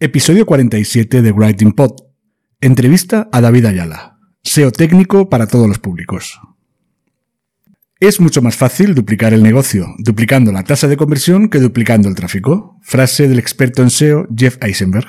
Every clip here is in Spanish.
Episodio 47 de Writing Pod. Entrevista a David Ayala. SEO técnico para todos los públicos. Es mucho más fácil duplicar el negocio duplicando la tasa de conversión que duplicando el tráfico. Frase del experto en SEO Jeff Eisenberg.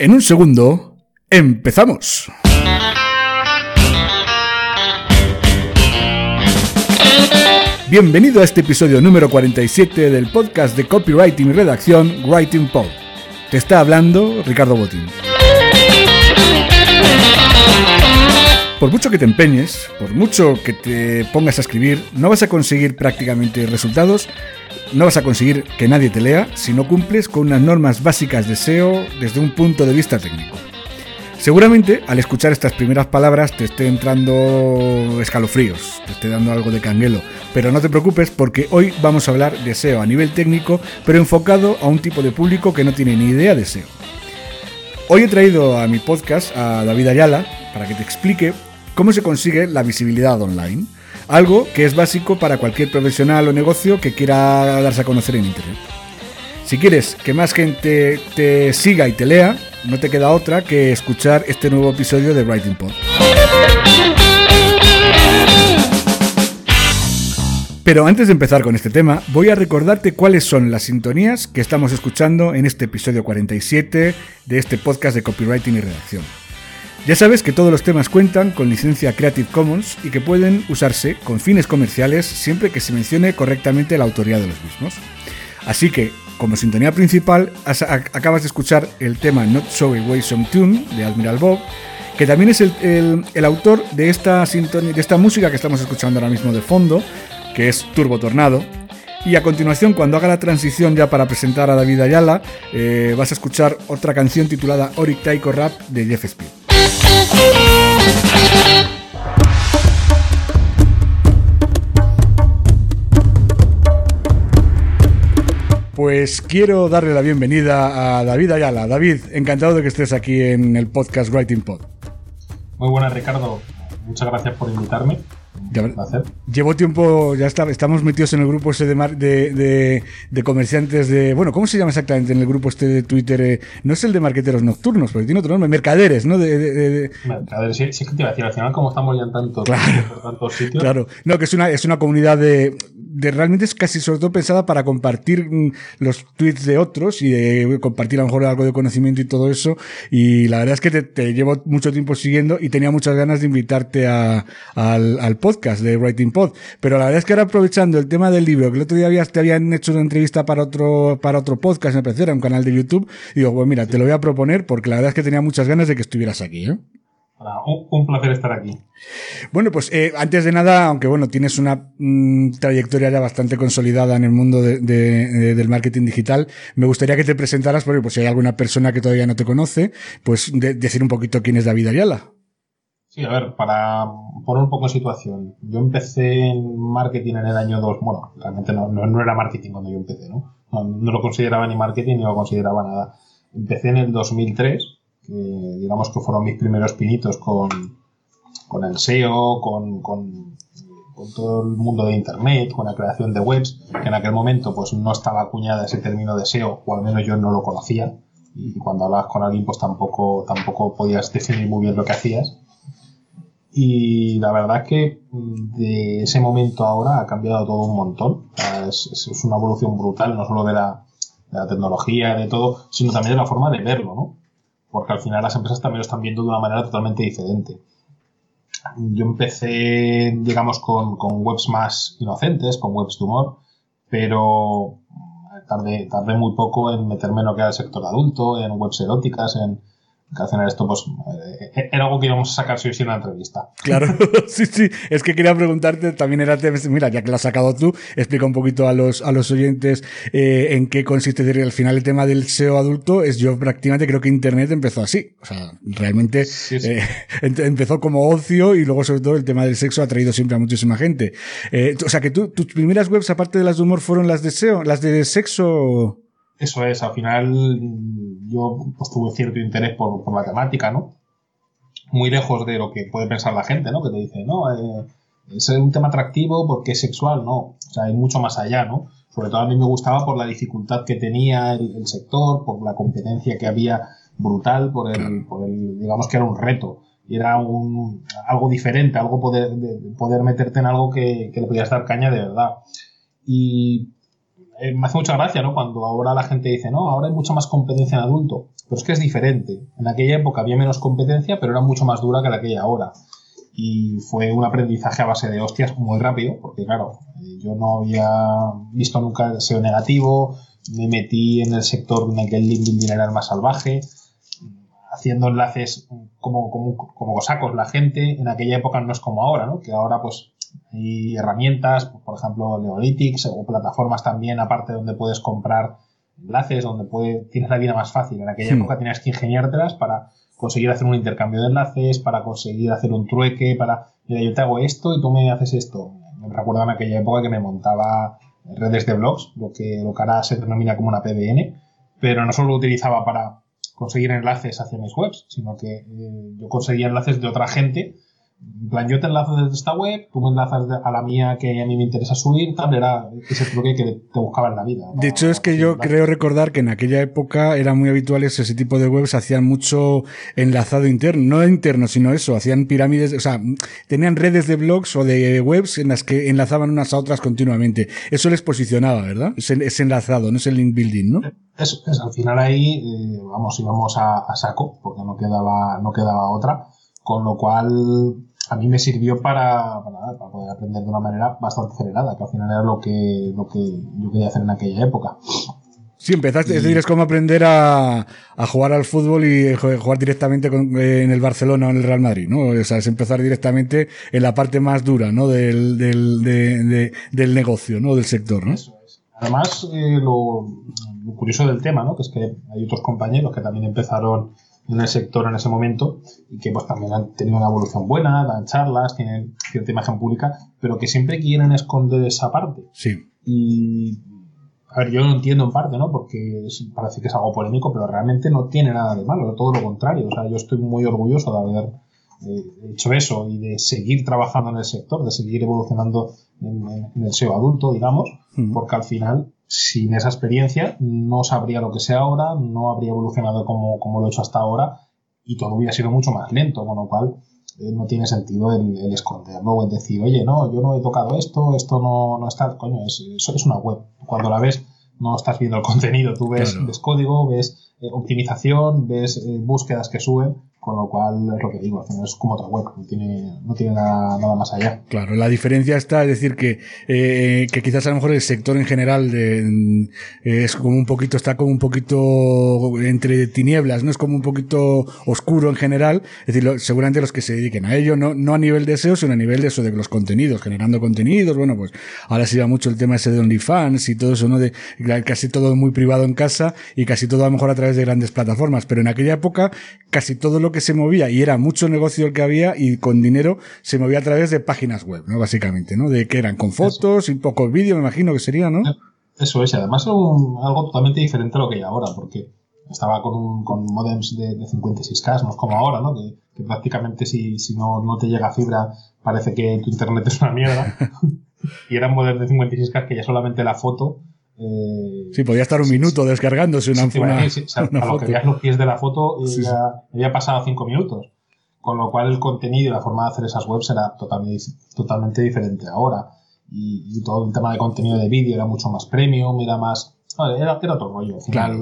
En un segundo, empezamos. Bienvenido a este episodio número 47 del podcast de copywriting y redacción Writing Pod. Te está hablando Ricardo Botín. Por mucho que te empeñes, por mucho que te pongas a escribir, no vas a conseguir prácticamente resultados, no vas a conseguir que nadie te lea si no cumples con unas normas básicas de SEO desde un punto de vista técnico. Seguramente al escuchar estas primeras palabras te esté entrando escalofríos, te esté dando algo de canguelo, pero no te preocupes porque hoy vamos a hablar de SEO a nivel técnico, pero enfocado a un tipo de público que no tiene ni idea de SEO. Hoy he traído a mi podcast a David Ayala para que te explique cómo se consigue la visibilidad online, algo que es básico para cualquier profesional o negocio que quiera darse a conocer en Internet. Si quieres que más gente te siga y te lea, no te queda otra que escuchar este nuevo episodio de Writing Pod. Pero antes de empezar con este tema, voy a recordarte cuáles son las sintonías que estamos escuchando en este episodio 47 de este podcast de copywriting y redacción. Ya sabes que todos los temas cuentan con licencia Creative Commons y que pueden usarse con fines comerciales siempre que se mencione correctamente la autoría de los mismos. Así que, como sintonía principal, acabas de escuchar el tema Not So Away Some Tune de Admiral Bob, que también es el, autor de esta, sintonía, de esta música que estamos escuchando ahora mismo de fondo, que es Turbo Tornado. Y a continuación, cuando haga la transición ya para presentar a David Ayala, eh, vas a escuchar otra canción titulada Oric Taiko Rap de Jeff Speed. Pues quiero darle la bienvenida a David Ayala. David, encantado de que estés aquí en el podcast Writing Pod. Muy buenas, Ricardo. Muchas gracias por invitarme. Ya. Llevo tiempo, ya está, estamos metidos en el grupo ese de, mar- de, de- de comerciantes de. Bueno, ¿cómo se llama exactamente en el grupo este de Twitter? Eh, no es el de marqueteros nocturnos, porque tiene otro nombre, mercaderes, ¿no? De, de- de- A ver, sí, sí que te iba a decir, al final, como estamos ya en tantos, Claro. por tantos sitios, Claro, no, que es una, es una comunidad de, de realmente es casi sobre todo pensada para compartir mm, los tweets de otros y de compartir a lo mejor algo de conocimiento y todo eso. Y la verdad es que te, te llevo mucho tiempo siguiendo y tenía muchas ganas de invitarte a, al, al podcast de Writing Pod. Pero la verdad es que ahora aprovechando el tema del libro, que el otro día habías, te habían hecho una entrevista para otro, para otro podcast, me era un canal de YouTube, digo, pues mira, te lo voy a proponer porque la verdad es que tenía muchas ganas de que estuvieras aquí, ¿eh? un, placer estar aquí. Bueno, pues eh, antes de nada, aunque bueno, tienes una mm, trayectoria ya bastante consolidada en el mundo de- de- de- del marketing digital, me gustaría que te presentaras, porque pues, si hay alguna persona que todavía no te conoce, pues de- decir un poquito quién es David Ayala. Sí, a ver, para poner un poco en situación. Yo empecé en marketing en el año 2. Bueno, realmente no, no, era marketing cuando yo empecé, ¿no? ¿no? no lo consideraba ni marketing ni lo consideraba nada. Empecé en el 2003, que digamos que fueron mis primeros pinitos con, con el SEO, con, con, con, todo el mundo de Internet, con la creación de webs, que en aquel momento pues no estaba acuñada ese término de SEO, o al menos yo no lo conocía, y cuando hablabas con alguien pues tampoco, tampoco podías definir muy bien lo que hacías. Y la verdad es que de ese momento ahora ha cambiado todo un montón. Es, es una evolución brutal, no solo de la, de la tecnología, de todo, sino también de la forma de verlo, ¿no? Porque al final las empresas también lo están viendo de una manera totalmente diferente. Yo empecé, digamos, con, con webs más inocentes, con webs de humor, pero tardé, tardé muy poco en meterme en lo que era el sector adulto, en webs eróticas, en, que al final esto pues eh, era algo que íbamos a sacar si o en la entrevista. Claro, sí, sí. Es que quería preguntarte, también era, mira, ya que lo has sacado tú, explica un poquito a los, a los oyentes eh, en qué consiste. Al final el tema del SEO adulto es yo prácticamente creo que Internet empezó así. O sea, realmente Eh, empezó como ocio y luego sobre todo el tema del sexo ha traído siempre a muchísima gente. Eh, o sea que tú, tus primeras webs aparte de las de humor fueron las de SEO, las de sexo. Eso es, al final yo pues, tuve cierto interés por, por la temática, ¿no? Muy lejos de lo que puede pensar la gente, ¿no? Que te dice, no, eh, es un tema atractivo porque es sexual, no. O sea, hay mucho más allá, ¿no? Sobre todo a mí me gustaba por la dificultad que tenía el, el sector, por la competencia que había brutal, por el, por el, digamos que era un reto. Y era un, algo diferente, algo poder, de, poder meterte en algo que, que le podías dar caña de verdad. Y eh, me hace mucha gracia, ¿no? Cuando ahora la gente dice, no, ahora hay mucha más competencia en adulto. Pero es que es diferente. En aquella época había menos competencia, pero era mucho más dura que la que hay ahora. Y fue un aprendizaje a base de hostias muy rápido, porque claro, eh, yo no había visto nunca el negativo, me metí en el sector en el que el link building era el más salvaje, haciendo enlaces como, como, como cosacos la gente. En aquella época no es como ahora, ¿no? Que ahora pues hay herramientas, por ejemplo, Neolitics o plataformas también, aparte donde puedes comprar enlaces, donde puede, tienes la vida más fácil. En aquella época tenías que ingeniártelas para conseguir hacer un intercambio de enlaces, para conseguir hacer un trueque, para, mira, yo te hago esto y tú me haces esto. Me recuerdo en aquella época que me montaba redes de blogs, lo que, lo que ahora se denomina como una PBN, pero no solo lo utilizaba para conseguir enlaces hacia mis webs, sino que eh, yo conseguía enlaces de otra gente en plan, yo te enlazo desde esta web, tú me enlazas a la mía que a mí me interesa subir, tal, era ese truque que te buscaba en la vida. De hecho, es que yo creo recordar que en aquella época era muy habituales ese tipo de webs, hacían mucho enlazado interno, no interno, sino eso, hacían pirámides, o sea, tenían redes de blogs o de webs en las que enlazaban unas a otras continuamente. Eso les posicionaba, ¿verdad? Ese enlazado, no es el link building, ¿no? Eso, es, al final ahí, eh, vamos, íbamos a, a saco, porque no quedaba, no quedaba otra, con lo cual a mí me sirvió para, para, para, poder aprender de una manera bastante acelerada, que al final era lo que, lo que yo quería hacer en aquella época. Sí, empezaste, y... es decir, es como aprender a, a, jugar al fútbol y jugar directamente con, eh, en el Barcelona o en el Real Madrid, ¿no? O sea, es empezar directamente en la parte más dura, ¿no? Del, del, de, de, del negocio, ¿no? Del sector, ¿no? Eso es. Además, eh, lo, lo curioso del tema, ¿no? Que es que hay otros compañeros que también empezaron en el sector en ese momento y que pues también han tenido una evolución buena, dan charlas, tienen cierta imagen pública, pero que siempre quieren esconder esa parte. Sí. Y a ver, yo lo entiendo en parte, ¿no? Porque es, parece que es algo polémico, pero realmente no tiene nada de malo, todo lo contrario. O sea, yo estoy muy orgulloso de haber eh, hecho eso y de seguir trabajando en el sector, de seguir evolucionando en, en, en el SEO adulto, digamos, porque al final sin esa experiencia no sabría lo que sé ahora, no habría evolucionado como, como lo he hecho hasta ahora y todo hubiera sido mucho más lento, con lo cual eh, no tiene sentido el, el, esconderlo o el decir, oye, no, yo no he tocado esto, esto no, no está, coño, es, es una web. Cuando la ves no estás viendo el contenido, tú ves, claro. ves código, ves eh, optimización, ves eh, búsquedas que suben, con lo cual es lo que digo, es como otra web, no tiene, no tiene nada, nada más allá. Claro, la diferencia está, es decir, que, eh, que quizás a lo mejor el sector en general eh, es como un poquito, está como un poquito entre tinieblas, ¿no? Es como un poquito oscuro en general, es decir, seguramente los que se dediquen a ello, no, no a nivel de SEO, sino a nivel de eso, de los contenidos, generando contenidos, bueno, pues ahora se lleva mucho el tema ese de OnlyFans y todo eso, ¿no? De casi todo muy privado en casa y casi todo a lo mejor a través de grandes plataformas, pero en aquella época casi todo lo que se movía y era mucho negocio el que había y con dinero se movía a través de páginas web, ¿no? Básicamente, ¿no? De que eran con fotos Eso. y pocos vídeos, me imagino que sería, ¿no? Eso es, y además un, algo totalmente diferente a lo que hay ahora, porque estaba con, un, con modems de, 56K, no es como ahora, ¿no? Que, prácticamente si, si no, no te llega fibra parece que tu internet es una mierda. y eran modems de 56K que ya solamente la foto eh, sí, podía estar un minuto descargándose una, sí, a lo que veías los pies de la foto ya había pasado cinco minutos. Con lo cual el contenido y la forma de hacer esas webs era totalmente, totalmente diferente ahora. Y, todo el tema de contenido de vídeo era mucho más premium, era más... era, era otro rollo. Al final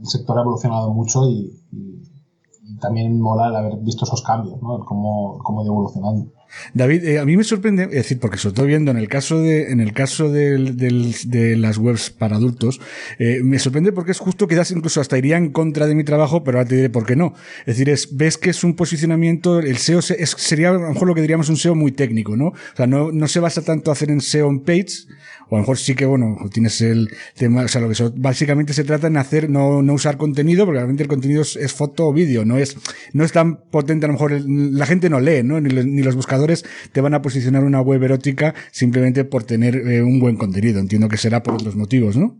el sector ha evolucionado mucho y, también mola el haber visto esos cambios, ¿no? Cómo, cómo ha evolucionando. David, eh, a mí me sorprende, es decir, porque sobre todo viendo en el caso de, en el caso de las webs para adultos, eh, me sorprende porque es justo quizás incluso hasta iría en contra de mi trabajo, pero ahora te diré por qué no. Es decir, es, ves que es un posicionamiento, el SEO sería a lo mejor lo que diríamos un SEO muy técnico, ¿no? O sea, no, no se basa tanto hacer en SEO on page, o a lo mejor sí que, bueno, tienes el tema, o sea, lo que básicamente se trata en hacer, no, no usar contenido, porque realmente el contenido es, foto o vídeo, no es, no es tan potente, a lo mejor la gente no lee, ¿no? Ni, ni los buscadores te van a posicionar una web erótica simplemente por tener eh, un buen contenido. Entiendo que será por otros motivos, ¿no?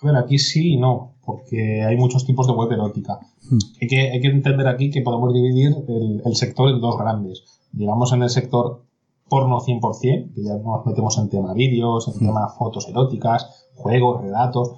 Bueno, aquí sí y no, porque hay muchos tipos de web erótica. Hmm. Hay, que, hay que entender aquí que podemos dividir el, el sector en dos grandes. Digamos en el sector porno 100%, que ya nos metemos en tema vídeos, en tema fotos eróticas, juegos, relatos,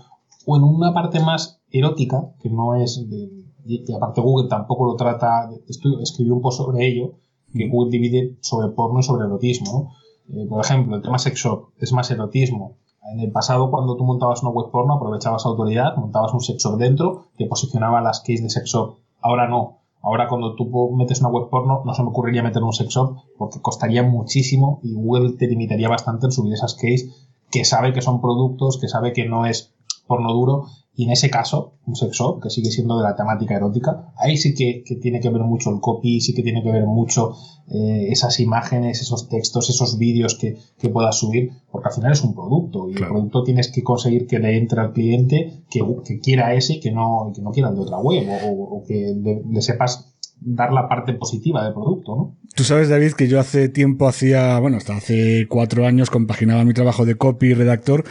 o en una parte más erótica, que no es de, y aparte Google tampoco lo trata, escribí un post sobre ello, que Google divide sobre porno y sobre erotismo. Eh, por ejemplo, el tema sex shop es más erotismo. En el pasado, cuando tú montabas una web porno, aprovechabas autoridad, montabas un sex shop dentro, te posicionaba las keys de sex shop. Ahora no. Ahora cuando tú metes una web porno, no se me ocurriría meter un sex shop porque costaría muchísimo y Google te limitaría bastante en subir esas keys que sabe que son productos, que sabe que no es porno duro y en ese caso, un sex shop, que sigue siendo de la temática erótica, ahí sí que, tiene que ver mucho el copy, sí que tiene que ver mucho eh, esas imágenes, esos textos, esos vídeos que, que, puedas subir, porque al final es un producto. Y el producto tienes que conseguir que le entre al cliente que, que quiera ese y que no, que no quiera el de otra web o, que le sepas dar la parte positiva del producto, ¿no? Tú sabes, David, que yo hace tiempo hacía, bueno, hasta hace cuatro años compaginaba mi trabajo de copy y redactor,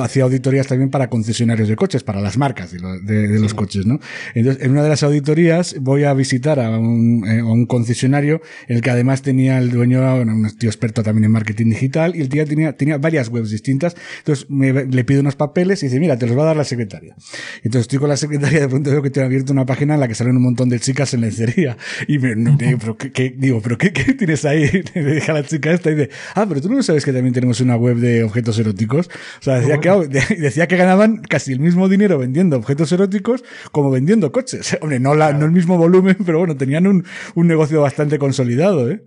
hacía auditorías también para concesionarios de coches, para las marcas de, los coches, ¿no? Entonces, en una de las auditorías voy a visitar a un, eh, un concesionario, el que además tenía el dueño, un tío experto también en marketing digital, y el tío tenía, tenía varias webs distintas. Entonces, me, le pido unos papeles y dice, mira, te los va a dar la secretaria. Entonces estoy con la secretaria, de pronto veo que te ha abierto una página en la que salen un montón de chicas en lencería. Y me, digo, pero ¿qué, digo, pero qué, tienes ahí? Me deja la chica esta y dice, ah, pero tú no sabes que también tenemos una web de objetos eróticos. O sea, decía que, decía que ganaban casi el mismo dinero vendiendo objetos eróticos como vendiendo coches. Hombre, no, la, no el mismo volumen, pero bueno, tenían un, un negocio bastante consolidado, ¿eh?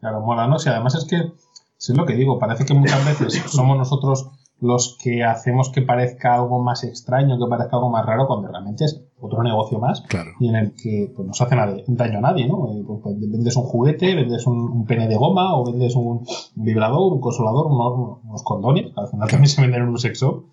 Claro, mola, ¿no? Si además es que, es lo que digo, parece que muchas veces somos nosotros los que hacemos que parezca algo más extraño, que parezca algo más raro, cuando realmente es otro negocio más y en el que pues, no se hace daño a nadie, ¿no? Eh, pues, pues, vendes un juguete, vendes un, pene de goma o vendes un, vibrador, un consolador, unos, condones, al final también se venden en un sexo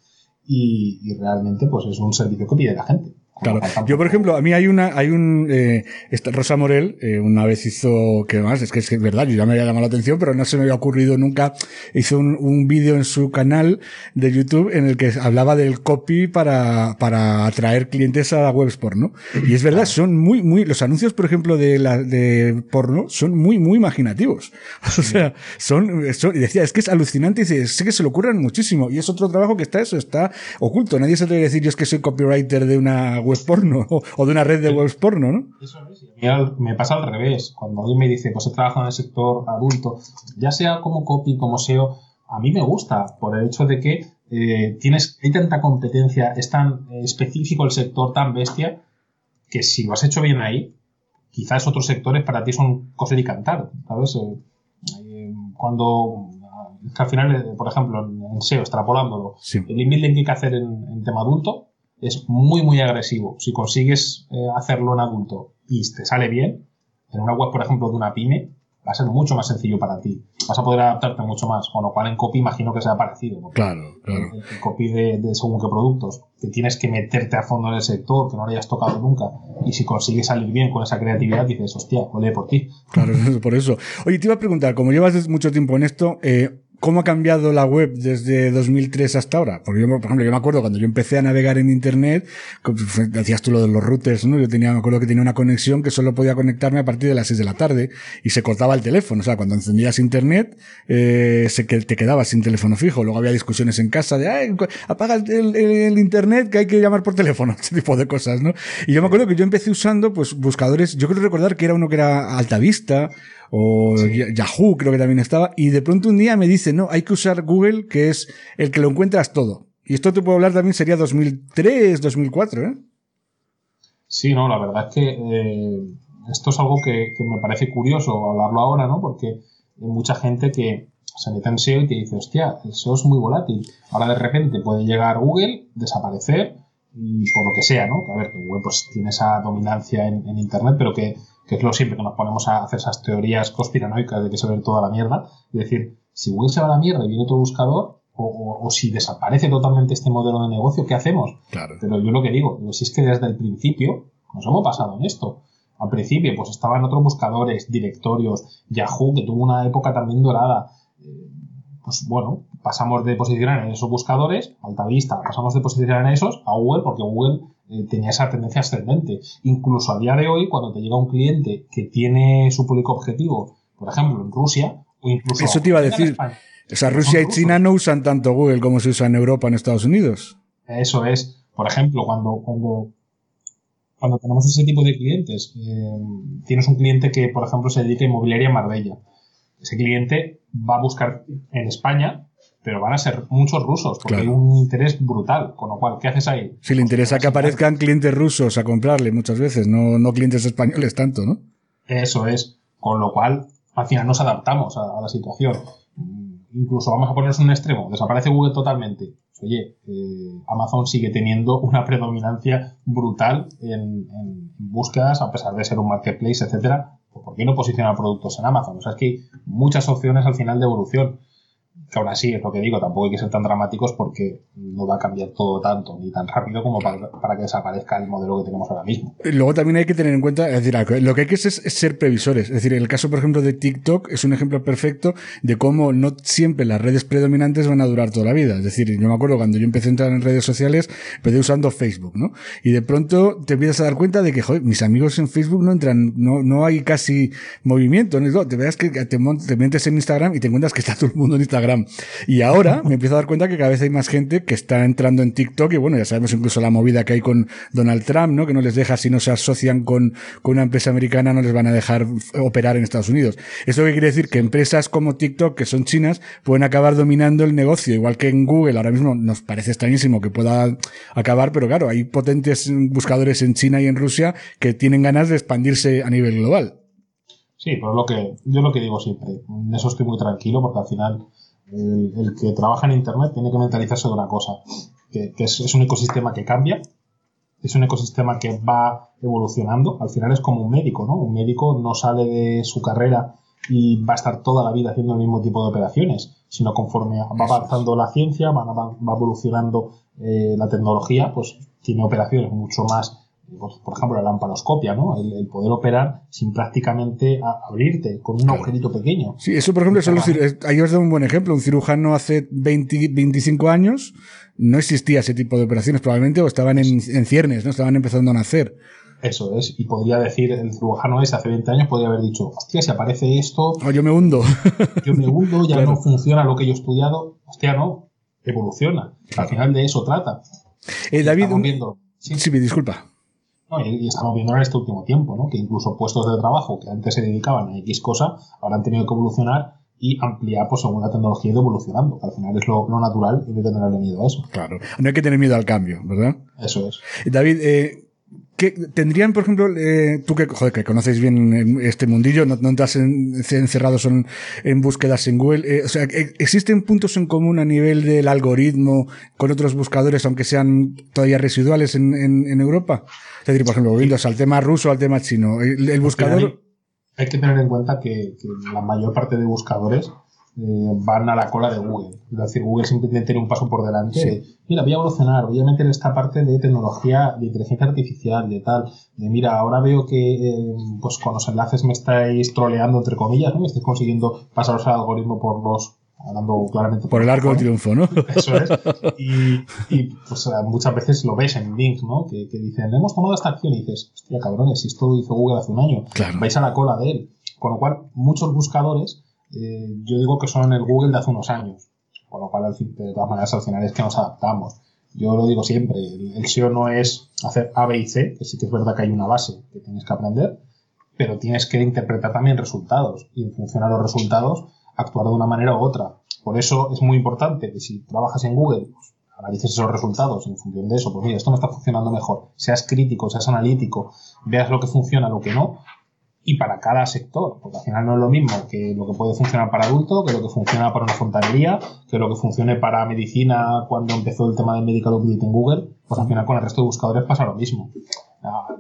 y, y realmente pues es un servicio que pide la gente. Claro. Yo, por ejemplo, a mí hay una, hay un, eh, Rosa Morel, eh, una vez hizo, que más, es que es verdad, yo ya me había llamado la atención, pero no se me había ocurrido nunca, hizo un, un vídeo en su canal de YouTube en el que hablaba del copy para, para atraer clientes a webs porno. Y es verdad, son muy, muy, los anuncios, por ejemplo, de la, de porno, son muy, muy imaginativos. O sea, son, son, y decía, es que es alucinante y dice, sé que se lo ocurran muchísimo. Y es otro trabajo que está eso, está oculto. Nadie se atreve a decir, yo es que soy copywriter de una web porno o de una red de webs porno, ¿no? Eso es. me pasa al revés. Cuando alguien me dice, pues he trabajado en el sector adulto, ya sea como copy, como SEO, a mí me gusta por el hecho de que eh, tienes, hay tanta competencia, es tan específico el sector, tan bestia, que si lo has hecho bien ahí, quizás otros sectores para ti son coser y cantar, ¿sabes? Eh, eh, cuando al final, por ejemplo, en SEO, extrapolándolo, el inbuilding que hay que hacer en tema adulto, es muy, muy agresivo. Si consigues eh, hacerlo en adulto y te sale bien, en una web, por ejemplo, de una pyme, va a ser mucho más sencillo para ti. Vas a poder adaptarte mucho más. Con lo cual, en copy imagino que sea parecido. Claro, claro. En copy de, según qué productos, que tienes que meterte a fondo en el sector, que no lo hayas tocado nunca. Y si consigues salir bien con esa creatividad, dices, hostia, ole por ti. Claro, por eso. Oye, te iba a preguntar, como llevas mucho tiempo en esto, eh, ¿cómo ha cambiado la web desde 2003 hasta ahora? Porque yo, por ejemplo, yo me acuerdo cuando yo empecé a navegar en Internet, decías tú lo de los routers, ¿no? Yo tenía, me acuerdo que tenía una conexión que solo podía conectarme a partir de las 6 de la tarde y se cortaba el teléfono. O sea, cuando encendías Internet, eh, que te quedabas sin teléfono fijo. Luego había discusiones en casa de, Ay, apaga el, el, Internet que hay que llamar por teléfono. Ese tipo de cosas, ¿no? Y yo me acuerdo que yo empecé usando, pues, buscadores, yo creo recordar que era uno que era Altavista, o Yahoo creo que también estaba, y de pronto un día me dice, no, hay que usar Google, que es el que lo encuentras todo. Y esto te puedo hablar también sería 2003, 2004, ¿eh? Sí, no, la verdad es que eh, esto es algo que, me parece curioso hablarlo ahora, ¿no? Porque hay mucha gente que se mete en SEO y te dice, hostia, el SEO es muy volátil. Ahora de repente puede llegar Google, desaparecer, y por lo que sea, ¿no? Que a ver, que Google pues tiene esa dominancia en, en Internet, pero que que es lo siempre que nos ponemos a hacer esas teorías conspiranoicas de que se ve toda la mierda, y decir, si Google se va a la mierda y viene otro buscador, o, si desaparece totalmente este modelo de negocio, ¿qué hacemos? Claro. Pero yo lo que digo, si es que desde el principio nos hemos pasado en esto. Al principio, pues estaban otros buscadores, directorios, Yahoo, que tuvo una época también dorada. Pues bueno, pasamos de posicionar en esos buscadores, Alta Vista, pasamos de posicionar en esos a Google, porque Google eh, tenía esa tendencia ascendente. Incluso a día de hoy, cuando te llega un cliente que tiene su público objetivo, por ejemplo, en Rusia, o incluso. Eso te iba a decir. o sea, Rusia y China no usan tanto Google como se usa en Europa, en Estados Unidos. Eso es. Por ejemplo, cuando, cuando, cuando tenemos ese tipo de clientes, eh, tienes un cliente que, por ejemplo, se dedica a inmobiliaria en Marbella. Ese cliente va a buscar en España pero van a ser muchos rusos, porque hay un interés brutal. Con lo cual, ¿qué haces ahí? Si le interesa que aparezcan clientes rusos a comprarle muchas veces, no, no clientes españoles tanto, ¿no? Eso es. Con lo cual, al final nos adaptamos a, la situación. Incluso vamos a ponernos un extremo, desaparece Google totalmente. Oye, eh, Amazon sigue teniendo una predominancia brutal en, en, búsquedas, a pesar de ser un marketplace, etcétera. ¿Por qué no posiciona productos en Amazon? O sea, es que hay muchas opciones al final de evolución que aún así es lo que digo, tampoco hay que ser tan dramáticos porque no va a cambiar todo tanto ni tan rápido como para, que desaparezca el modelo que tenemos ahora mismo. Luego también hay que tener en cuenta, es decir, lo que hay que es, es ser previsores. Es decir, el caso, por ejemplo, de TikTok es un ejemplo perfecto de cómo no siempre las redes predominantes van a durar toda la vida. Es decir, yo me acuerdo cuando yo empecé a entrar en redes sociales, empecé usando Facebook, ¿no? Y de pronto te empiezas a dar cuenta de que, joder, mis amigos en Facebook no entran, no, no hay casi movimiento. ¿no? Te veas que te, te metes en Instagram y te encuentras que está todo el mundo en Instagram y ahora me empiezo a dar cuenta que cada vez hay más gente que está entrando en TikTok y bueno, ya sabemos incluso la movida que hay con Donald Trump, ¿no? Que no les deja, si no se asocian con, con una empresa americana, no les van a dejar operar en Estados Unidos. ¿Eso qué quiere decir? Que empresas como TikTok, que son chinas, pueden acabar dominando el negocio, igual que en Google. Ahora mismo nos parece extrañísimo que pueda acabar, pero claro, hay potentes buscadores en China y en Rusia que tienen ganas de expandirse a nivel global. Sí, pero lo que, yo lo que digo siempre, en eso estoy muy tranquilo porque al final el, que trabaja en Internet tiene que mentalizarse de una cosa, que, es, un ecosistema que cambia, es un ecosistema que va evolucionando, al final es como un médico, ¿no? Un médico no sale de su carrera y va a estar toda la vida haciendo el mismo tipo de operaciones, sino conforme va avanzando la ciencia, va, va evolucionando eh, la tecnología, pues tiene operaciones mucho más por ejemplo, la lamparoscopia, ¿no? El, poder operar sin prácticamente abrirte, con un agujerito pequeño. Sí, eso, por ejemplo, ahí os doy un buen ejemplo. Un cirujano hace 20, 25 años no existía ese tipo de operaciones, probablemente, o estaban en, ciernes, ¿no? Estaban empezando a nacer. Eso es, y podría decir, el cirujano ese hace 20 años podría haber dicho, hostia, si aparece esto... Oh, yo me hundo. yo me hundo, ya no funciona lo que yo he estudiado. Hostia, no, evoluciona. Al final de eso trata. Eh, David, sí, sí, disculpa. Y, estamos viendo en este último tiempo, ¿no? que incluso puestos de trabajo que antes se dedicaban a X cosa, ahora han tenido que evolucionar y ampliar pues, según la tecnología ido evolucionando. Al final es lo, natural y no hay que tenerle miedo a eso. Claro, no hay que tener miedo al cambio, ¿verdad? Eso es. David, eh, tendrían, por ejemplo, eh, tú que, joder, que conocéis bien este mundillo, no, no estás encerrados en, en, búsquedas en Google, eh, o sea, ¿existen puntos en común a nivel del algoritmo con otros buscadores, aunque sean todavía residuales en, en, Europa? Es decir, por ejemplo, volviendo al tema ruso, al tema chino, el, buscador... Hay, que tener en cuenta que la mayor parte de buscadores eh, van a la cola de Google. Es decir, Google simplemente tiene un paso por delante. mira, voy a evolucionar, voy a meter esta parte de tecnología, de inteligencia artificial, de tal. De mira, ahora veo que eh, pues con los enlaces me estáis troleando, entre comillas, ¿no? Me estáis consiguiendo pasaros al algoritmo por los hablando claramente por el arco de triunfo, ¿no? Eso es. Y, y, pues muchas veces lo ves en Bing, ¿no? Que, que, dicen, hemos tomado esta acción y dices, hostia, cabrones, si esto lo hizo Google hace un año, Claro. vais a la cola de él. Con lo cual, muchos buscadores, eh, yo digo que son el Google de hace unos años. Con lo cual, de todas maneras, al final es que nos adaptamos. Yo lo digo siempre, el, SEO no es hacer A, B y C, que sí que es verdad que hay una base que tienes que aprender, pero tienes que interpretar también resultados y en función a los resultados actuar de una manera u otra. Por eso es muy importante que si trabajas en Google, pues, analices esos resultados en función de eso, pues mira, esto me está funcionando mejor. Seas crítico, seas analítico, veas lo que funciona, lo que no, y para cada sector, porque al final no es lo mismo que lo que puede funcionar para adulto, que lo que funciona para una fontanería, que lo que funcione para medicina cuando empezó el tema del medical update en Google, pues al final con el resto de buscadores pasa lo mismo.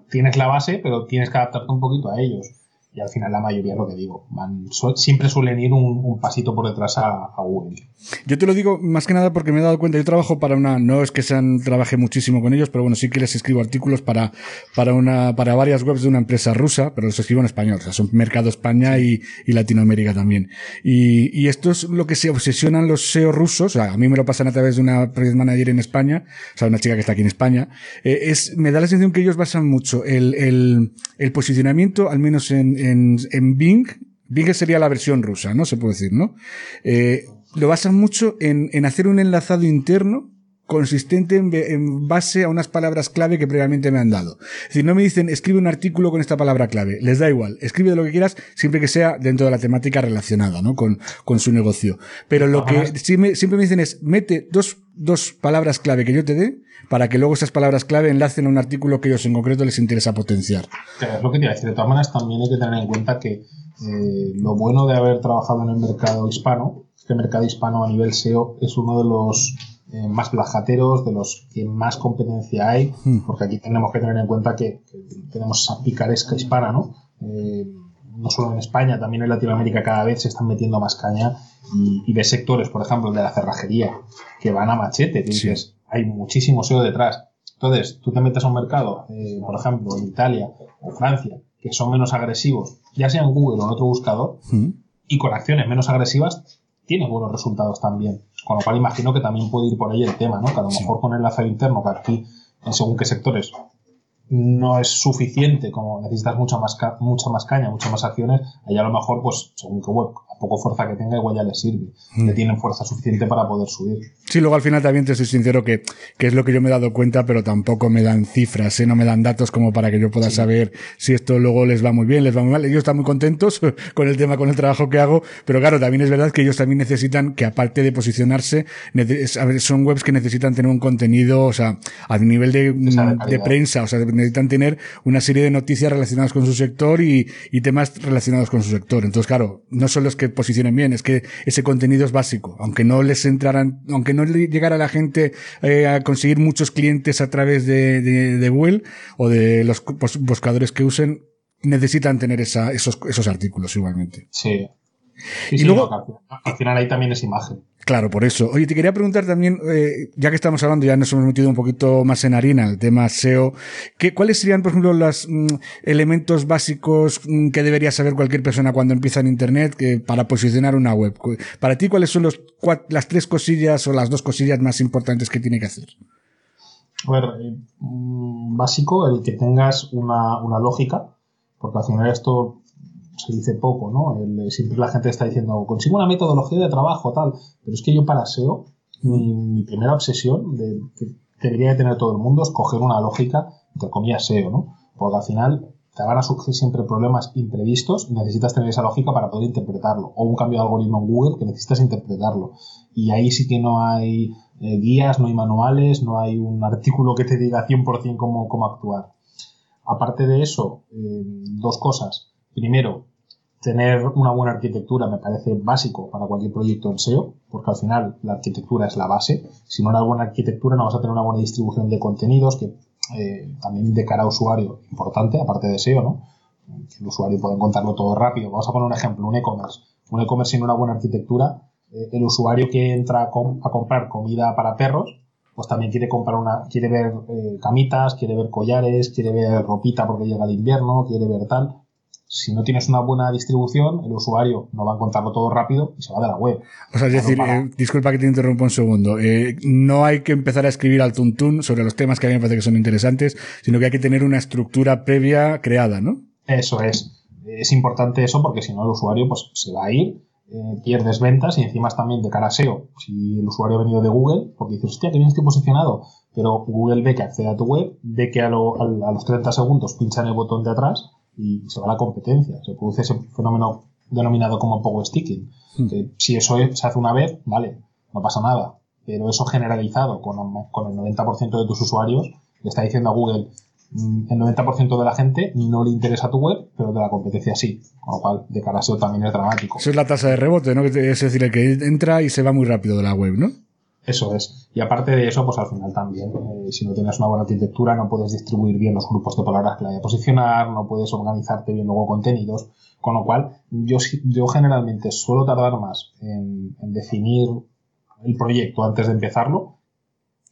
Tienes la base, pero tienes que adaptarte un poquito a ellos. Y al final la mayoría es lo que digo. Van, siempre suelen ir un, un pasito por detrás a, a Google. Yo te lo digo más que nada porque me he dado cuenta, yo trabajo para una, no es que sean, trabaje muchísimo con ellos, pero bueno, sí que les escribo artículos para, para una, para varias webs de una empresa rusa, pero los escribo en español, o sea, son mercado España y, y Latinoamérica también. Y, y esto es lo que se obsesionan los SEO rusos, o sea, a mí me lo pasan a través de una project manager en España, o sea, una chica que está aquí en España, eh, es, me da la sensación que ellos basan mucho el, el, el posicionamiento, al menos en, en, en Bing, Bing sería la versión rusa, ¿no? Se puede decir, ¿no? Eh, lo basan mucho en, en hacer un enlazado interno consistente en, en base a unas palabras clave que previamente me han dado. Es decir, no me dicen escribe un artículo con esta palabra clave. Les da igual. Escribe de lo que quieras siempre que sea dentro de la temática relacionada, ¿no? Con, con su negocio. Pero lo que Ajá. sí me- siempre me dicen es mete dos, dos palabras clave que yo te dé para que luego esas palabras clave enlacen a un artículo que ellos en concreto les interesa potenciar. Que es lo que te iba a decir. De todas maneras, también hay que tener en cuenta que eh, lo bueno de haber trabajado en el mercado hispano que el mercado hispano a nivel SEO es uno de los eh, más plajateros, de los que más competencia hay, Hmm. porque aquí tenemos que tener en cuenta que, que tenemos esa picaresca hispana, ¿no? Eh, no solo en España, también en Latinoamérica cada vez se están metiendo más caña y, y ves sectores, por ejemplo, el de la cerrajería, que van a machete, que Sí. dices, hay muchísimo SEO detrás. Entonces, tú te metes a un mercado, eh, por ejemplo, en Italia o Francia, que son menos agresivos, ya sea en Google o en otro buscador, ¿Mm? y con acciones menos agresivas, tiene buenos resultados también. Con lo cual imagino que también puede ir por ahí el tema, ¿no? Que a lo mejor con el enlace interno, que aquí, en según qué sectores, no es suficiente, como necesitas mucha más, ca- mucha más caña, muchas más acciones, ahí a lo mejor, pues, según qué web, poco fuerza que tenga, igual ya le sirve. Mm. Le tienen fuerza suficiente para poder subir. Sí, luego al final también te soy sincero que, que es lo que yo me he dado cuenta, pero tampoco me dan cifras, ¿eh? no me dan datos como para que yo pueda saber si esto luego les va muy bien, les va muy mal. Ellos están muy contentos con el tema, con el trabajo que hago, pero claro, también es verdad que ellos también necesitan que aparte de posicionarse, son webs que necesitan tener un contenido, o sea, a nivel de, sea de prensa, o sea, necesitan tener una serie de noticias relacionadas con su sector y, y temas relacionados con su sector. Entonces, claro, no son los que posicionen bien, es que ese contenido es básico. Aunque no les entraran, aunque no le llegara la gente eh, a conseguir muchos clientes a través de, de, de Google o de los bus- buscadores que usen, necesitan tener esa, esos, esos artículos igualmente. Sí. Sí, Y sí, luego- no, al final ahí también es imagen. Claro, por eso. Oye, te quería preguntar también, eh, ya que estamos hablando, ya nos hemos metido un poquito más en harina, el tema SEO, ¿qué, ¿cuáles serían, por ejemplo, los mm, elementos básicos mm, que debería saber cualquier persona cuando empieza en Internet que- para posicionar una web? Para ti, ¿cuáles son los, las tres cosillas o las dos cosillas más importantes que tiene que hacer? A ver, eh, mm, básico el que tengas una, una lógica, porque al final esto se dice poco, ¿no? El- siempre la gente está diciendo, consigo una metodología de trabajo, tal, pero es que yo para SEO, mi, primera obsesión que debería de tener todo el mundo es coger una lógica, entre comillas, SEO, ¿no? Porque al final te van a surgir siempre problemas imprevistos y necesitas tener esa lógica para poder interpretarlo. O un cambio de algoritmo en Google que necesitas interpretarlo. Y ahí sí que no hay eh, guías, no hay manuales, no hay un artículo que te diga 100% cómo, cómo actuar. Aparte de eso, eh, dos cosas. Primero, tener una buena arquitectura me parece básico para cualquier proyecto en SEO, porque al final la arquitectura es la base. Si no una buena arquitectura no vas a tener una buena distribución de contenidos, que eh, también de cara a usuario, importante, aparte de SEO, ¿no? El usuario puede encontrarlo todo rápido. Vamos a poner un ejemplo, un e-commerce. Un e-commerce sin una buena arquitectura, eh, el usuario que entra a, a comprar comida para perros, pues también quiere comprar una, quiere ver eh, camitas, quiere ver collares, quiere ver ropita porque llega el invierno, quiere ver tal. Si no tienes una buena distribución, el usuario no va a encontrarlo todo rápido y se va de la web. O sea, es decir, eh, disculpa que te interrumpa un segundo, eh, no hay que empezar a escribir al tuntún sobre los temas que a mí me parece que son interesantes, sino que hay que tener una estructura previa creada, ¿no? Eso es. Es importante eso porque si no el usuario pues se va a ir eh, pierdes ventas y encima también de cara a SEO. Si el usuario ha venido de Google, porque dices, hostia, que bien estoy posicionado, pero Google ve que accede a tu web, ve que a, los 30 segundos pincha en el botón de atrás y se va la competencia. Se produce ese fenómeno denominado como power sticking. Hmm. si eso se hace una vez, vale, no pasa nada. Pero eso generalizado con, con el 90% de tus usuarios, le está diciendo a Google, el 90% de la gente no le interesa tu web, pero de la competencia sí. Con lo cual, de cara a SEO también es dramático. Eso es la tasa de rebote, ¿no? Es decir, el que entra y se va muy rápido de la web, ¿no? Eso es. Y aparte de eso, pues al final también, eh, si no tienes una buena arquitectura, no puedes distribuir bien los grupos de palabras que la a posicionar, no puedes organizarte bien luego contenidos. Con lo cual, yo, yo generalmente suelo tardar más en, definir el proyecto antes de empezarlo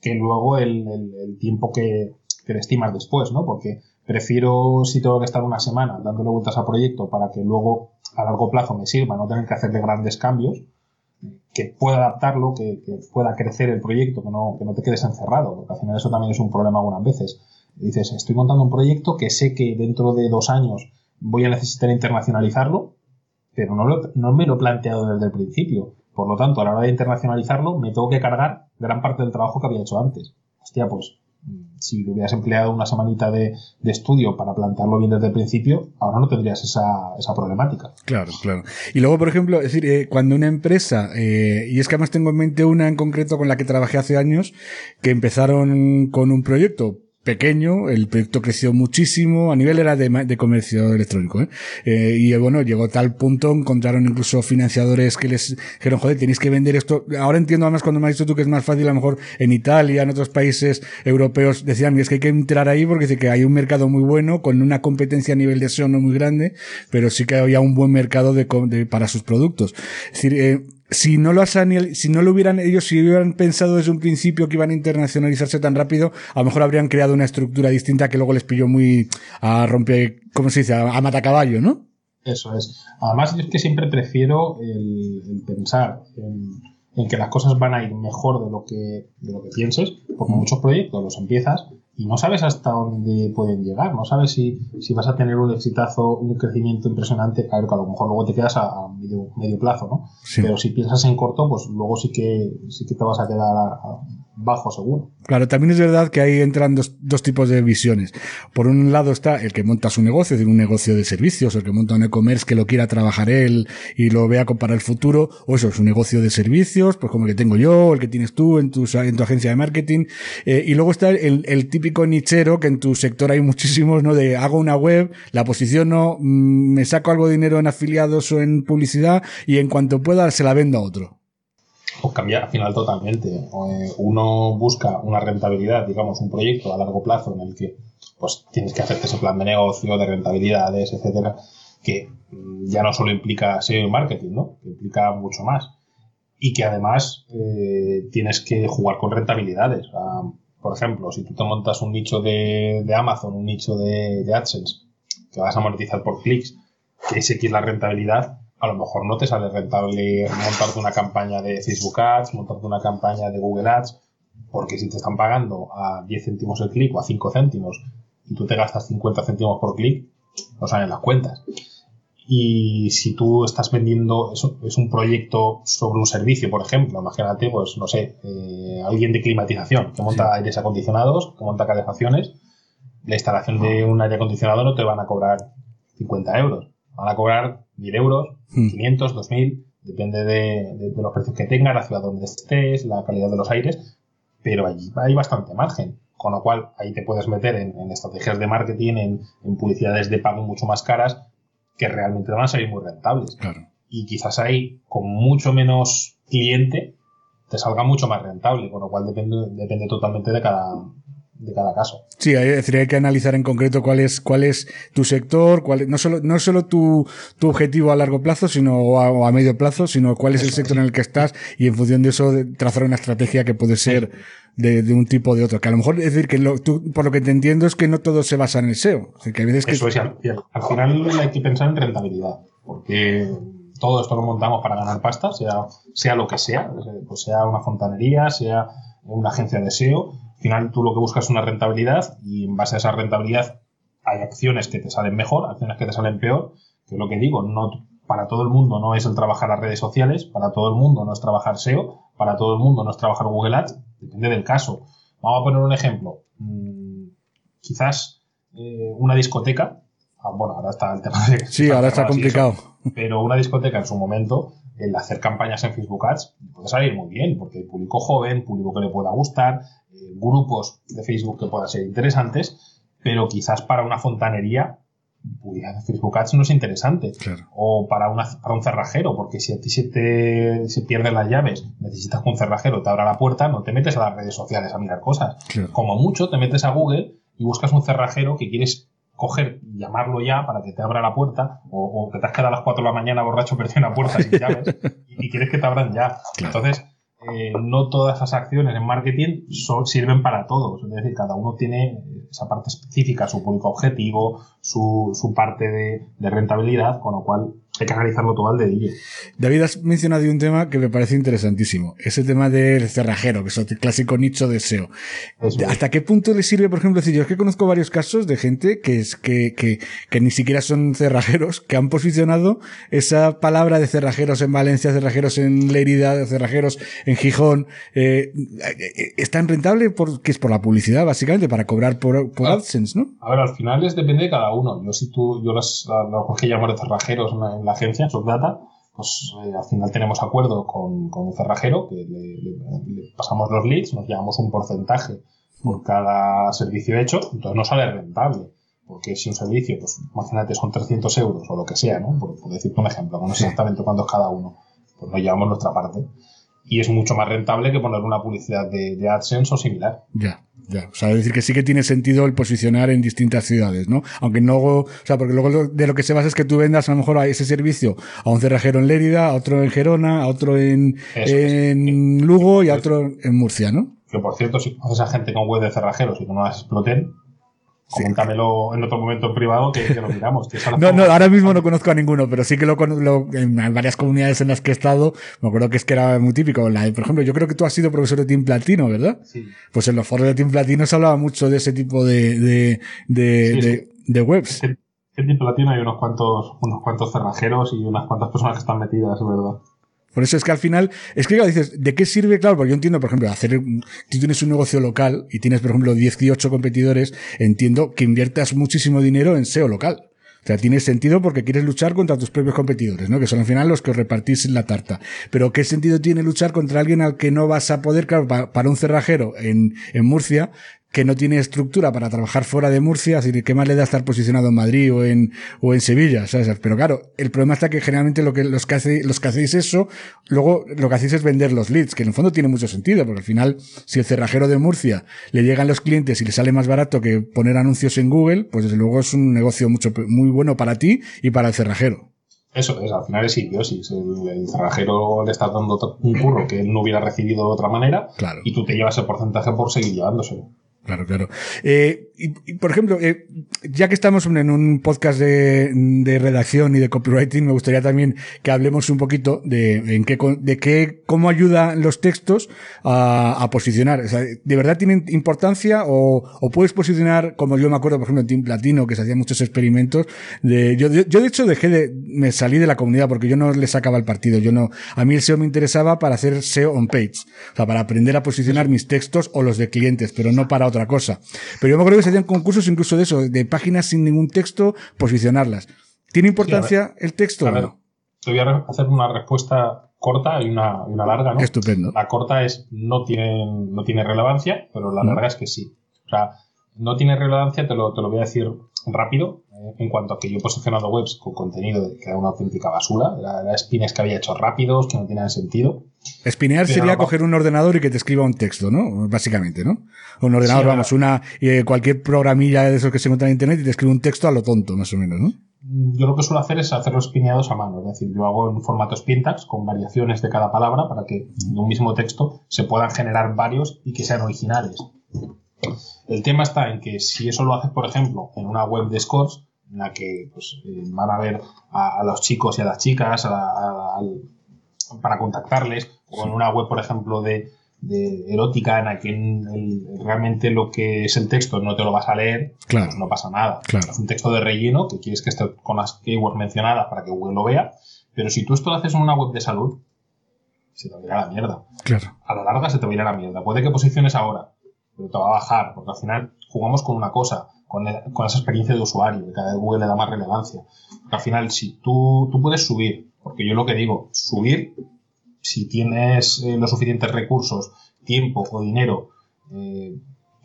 que luego el tiempo que, que le estimas después, ¿no? Porque prefiero, si tengo que estar una semana dándole vueltas al proyecto para que luego a largo plazo me sirva, no tener que hacerle grandes cambios, que pueda adaptarlo, que, pueda crecer el proyecto, que no, que no te quedes encerrado, porque al final eso también es un problema algunas veces. Dices, estoy montando un proyecto que sé que dentro de dos años voy a necesitar internacionalizarlo, pero no, no me lo he planteado desde el principio. Por lo tanto, a la hora de internacionalizarlo, me tengo que cargar gran parte del trabajo que había hecho antes. Hostia, pues si hubieras empleado una semanita de, estudio para plantarlo bien desde el principio, ahora no tendrías esa, esa problemática. Claro, claro. Y luego, por ejemplo, es decir, eh, cuando una empresa, eh, y es que además tengo en mente una en concreto con la que trabajé hace años, que empezaron con un proyecto pequeño, el proyecto creció muchísimo, a nivel era de, comercio electrónico, ¿eh? ¿eh? y bueno, llegó a tal punto, encontraron incluso financiadores que les dijeron, joder, tenéis que vender esto. Ahora entiendo además cuando me has dicho tú que es más fácil, a lo mejor en Italia, en otros países europeos, decían, es que hay que entrar ahí porque dice que hay un mercado muy bueno, con una competencia a nivel de SEO no muy grande, pero sí que había un buen mercado de, para sus productos. Es decir, eh, si no lo si no lo hubieran ellos, si hubieran pensado desde un principio que iban a internacionalizarse tan rápido, a lo mejor habrían creado una estructura distinta que luego les pilló muy a romper, ¿cómo se dice? A, matacaballo, ¿no? Eso es. Además, yo es que siempre prefiero el, pensar en, que las cosas van a ir mejor de lo que, de lo que pienses, porque muchos proyectos los empiezas y no sabes hasta dónde pueden llegar, no sabes si, si vas a tener un exitazo, un crecimiento impresionante, claro que a lo mejor luego te quedas a, medio, medio, plazo, ¿no? Pero si piensas en corto, pues luego sí que, sí que te vas a quedar a, bajo seguro. Claro, también es verdad que ahí entran dos, dos, tipos de visiones. Por un lado está el que monta su negocio, es decir, un negocio de servicios, el que monta un e-commerce que lo quiera trabajar él y lo vea para el futuro, o eso es un negocio de servicios, pues como el que tengo yo, el que tienes tú en tu, en tu agencia de marketing. Eh, y luego está el, el, típico nichero, que en tu sector hay muchísimos, ¿no? De hago una web, la posiciono, mm, me saco algo de dinero en afiliados o en publicidad y en cuanto pueda se la vendo a otro pues cambia al final totalmente. Eh, uno busca una rentabilidad, digamos, un proyecto a largo plazo en el que pues tienes que hacerte ese plan de negocio, de rentabilidades, etcétera, que mm, ya no solo implica SEO y marketing, ¿no? Que implica mucho más. Y que además eh, tienes que jugar con rentabilidades. por ejemplo, si tú te montas un nicho de, Amazon, un nicho de, de AdSense, que vas a monetizar por clics, que ese que es la rentabilidad, a lo mejor no te sale rentable montarte una campaña de Facebook Ads, montarte una campaña de Google Ads, porque si te están pagando a 10 céntimos el clic o a 5 céntimos y tú te gastas 50 céntimos por clic, no salen las cuentas. Y si tú estás vendiendo, es un proyecto sobre un servicio, por ejemplo, imagínate, pues no sé, eh, alguien de climatización que monta aires acondicionados, que monta calefacciones, la instalación de un aire acondicionado no te van a cobrar 50 euros, van a cobrar 1000 euros, 500, hmm. 2000, depende de, los precios que tenga, la ciudad donde estés, la calidad de los aires, pero allí hay bastante margen. Con lo cual, ahí te puedes meter en, estrategias de marketing, en, publicidades de pago mucho más caras, que realmente van a salir muy rentables. Y quizás ahí, con mucho menos cliente, te salga mucho más rentable, con lo cual depende, depende totalmente de cada, de cada caso. Sí, hay, decir, hay que analizar en concreto cuál es, cuál es tu sector, cuál no solo, no solo tu, tu objetivo a largo plazo, sino, o a, medio plazo, sino cuál es el sector en el que estás y en función de eso trazar una estrategia que puede ser de, de un tipo o de otro. Que a lo mejor, es decir, que lo, tú, por lo que te entiendo es que no todo se basa en el SEO. Es que. Eso es, al, al- al final hay que pensar en rentabilidad, porque todo esto lo montamos para ganar pasta, sea, sea lo que sea, pues sea una fontanería, sea una agencia de SEO. Al final tú lo que buscas es una rentabilidad y en base a esa rentabilidad hay acciones que te salen mejor, acciones que te salen peor, que es lo que digo, no para todo el mundo no es el trabajar las redes sociales, para todo el mundo no es trabajar SEO, para todo el mundo no es trabajar Google Ads, depende del caso. Vamos a poner un ejemplo. Mm, quizás eh, una discoteca, ah, bueno, ahora está el tema de... Sí, ahora está eso, complicado. pero una discoteca en su momento, el hacer campañas en Facebook Ads puede salir muy bien, porque hay público joven, público que le pueda gustar, grupos de Facebook que puedan ser interesantes, pero quizás para una fontanería, Facebook Ads no es interesante. Claro. O para, una, para un cerrajero, porque si a ti se te se pierden las llaves, necesitas que un cerrajero te abra la puerta, no te metes a las redes sociales a mirar cosas. Claro. Como mucho, te metes a Google y buscas un cerrajero que quieres coger y llamarlo ya para que te abra la puerta, o, o que te has quedado a las 4 de la mañana borracho perdido en la puerta sin llaves, y, y quieres que te abran ya. Claro. Entonces, eh, no todas esas acciones en marketing sirven para todos. Es decir, cada uno tiene esa parte específica, su público objetivo, su, parte de rentabilidad, con lo cual hay que analizarlo todo al dedillo. David, has mencionado un tema que me parece interesantísimo. Ese tema del cerrajero, que es el clásico nicho de SEO. Eso. ¿Hasta qué punto le sirve, por ejemplo, decir, yo es que conozco varios casos de gente que es que, que, que ni siquiera son cerrajeros, que han posicionado esa palabra de cerrajeros en Valencia, cerrajeros en Lerida, cerrajeros en Gijón, eh, eh, es tan rentable porque es por la publicidad, básicamente, para cobrar por, por Ah. AdSense, ¿no? A ver, al final es depende de cada uno. Yo si tú, yo las, los que llamo de cerrajeros en la, en la agencia, en Subdata, pues eh, al final tenemos acuerdo con, con un cerrajero que le, le- le pasamos los leads, nos llevamos un porcentaje por cada servicio hecho, entonces no sale rentable. Porque si un servicio, pues imagínate, son 300 euros o lo que sea, ¿no? Por, por decirte un ejemplo, no sé exactamente cuánto es cada uno, pues nos llevamos nuestra parte. Y es mucho más rentable que poner una publicidad de, de AdSense o similar. Ya, ya. O sea, es decir que sí que tiene sentido el posicionar en distintas ciudades, ¿no? Aunque no, o sea, porque luego de lo que se basa es que tú vendas a lo mejor a ese servicio a un cerrajero en Lérida, a otro en Gerona, a otro en, en Lugo y a otro en Murcia, ¿no? Que por cierto, si conoces a gente con web de cerrajeros y que no las exploten, coméntamelo en otro momento en privado que, que lo miramos. que No, no, ahora mismo no conozco a ninguno, pero sí que lo, lo- en varias comunidades en las que he estado, me acuerdo que es que era muy típico. La, por ejemplo, yo creo que tú has sido profesor de Team Platino, ¿verdad? Sí. Pues en los foros de Team Platino se hablaba mucho de ese tipo de, de, de, Sí, sí. de- de webs. En en Team Platino hay unos cuantos, unos cuantos cerrajeros y unas cuantas personas que están metidas, es verdad. Por eso es que al final, es que claro, dices, ¿de qué sirve? Claro, porque yo entiendo, por ejemplo, hacer, tú tienes un negocio local y tienes, por ejemplo, 18 competidores, entiendo que inviertas muchísimo dinero en SEO local. O sea, tiene sentido porque quieres luchar contra tus propios competidores, ¿no? Que son al final los que os repartís la tarta. Pero ¿qué sentido tiene luchar contra alguien al que no vas a poder, claro, pa- para un cerrajero en, en Murcia, que no tiene estructura para trabajar fuera de Murcia, así que qué más le da estar posicionado en Madrid o en, o en Sevilla, ¿sabes? Pero claro, el problema está que generalmente lo que, los que hace, los que hacéis eso, luego lo que hacéis es vender los leads, que en el fondo tiene mucho sentido, porque al final, si el cerrajero de Murcia le llegan los clientes y le sale más barato que poner anuncios en Google, pues desde luego es un negocio mucho, muy bueno para ti y para el cerrajero. Eso es, al final es simbiosis. El, el cerrajero le está dando un curro que él no hubiera recibido de otra manera Claro. y tú te llevas el porcentaje por seguir llevándoselo. Claro, claro. Eh, y, por ejemplo, eh, ya que estamos en un podcast de, de redacción y de copywriting, me gustaría también que hablemos un poquito de en qué, de qué, cómo ayudan los textos a, a posicionar. O sea, ¿De verdad tienen importancia o, o puedes posicionar, como yo me acuerdo, por ejemplo, en Team Platino, que se hacían muchos experimentos, de, yo, yo, yo, de hecho dejé de, me salí de la comunidad porque yo no le sacaba el partido. Yo no, a mí el SEO me interesaba para hacer SEO on page. O sea, para aprender a posicionar mis textos o los de clientes, pero no para otra cosa. Pero yo me acuerdo que se hacían concursos incluso de eso, de páginas sin ningún texto, posicionarlas. ¿Tiene importancia el texto A ver, no? te voy a hacer una respuesta corta y una, y una larga, ¿no? Estupendo. La corta es no tiene, no tiene relevancia, pero la larga es que sí. O sea, no tiene relevancia, te lo, te lo voy a decir rápido, en cuanto a que yo he posicionado webs con contenido que era una auténtica basura, era, era spins que había hecho rápidos, que no tenían sentido. Espinear Pero sería no- coger un ordenador y que te escriba un texto, ¿no? Básicamente, ¿no? Un ordenador, Sí, vamos, una, eh, cualquier programilla de esos que se encuentra en internet y te escribe un texto a lo tonto, más o menos, ¿no? yo lo que suelo hacer es hacer los pineados a mano, es decir, yo hago en formato Spintax con variaciones de cada palabra para que de un mismo texto se puedan generar varios y que sean originales. El tema está en que si eso lo haces, por ejemplo, en una web de scores, en la que pues, eh, van a ver a, los chicos y a las chicas para contactarles, o en una web, por ejemplo, de, erótica en la que realmente lo que es el texto no te lo vas a leer, pues no pasa nada. Es un texto de relleno que quieres que esté con las keywords mencionadas para que Google lo vea, pero si tú esto lo haces en una web de salud, se te va a ir a la mierda. A la larga se te va a ir a la mierda. Puede que posiciones ahora, pero te va a bajar, porque al final jugamos con una cosa, con, esa experiencia de usuario, que cada vez Google le da más relevancia. al final, si tú, tú puedes subir, porque yo lo que digo, subir, si tienes eh, los suficientes recursos, tiempo o dinero eh,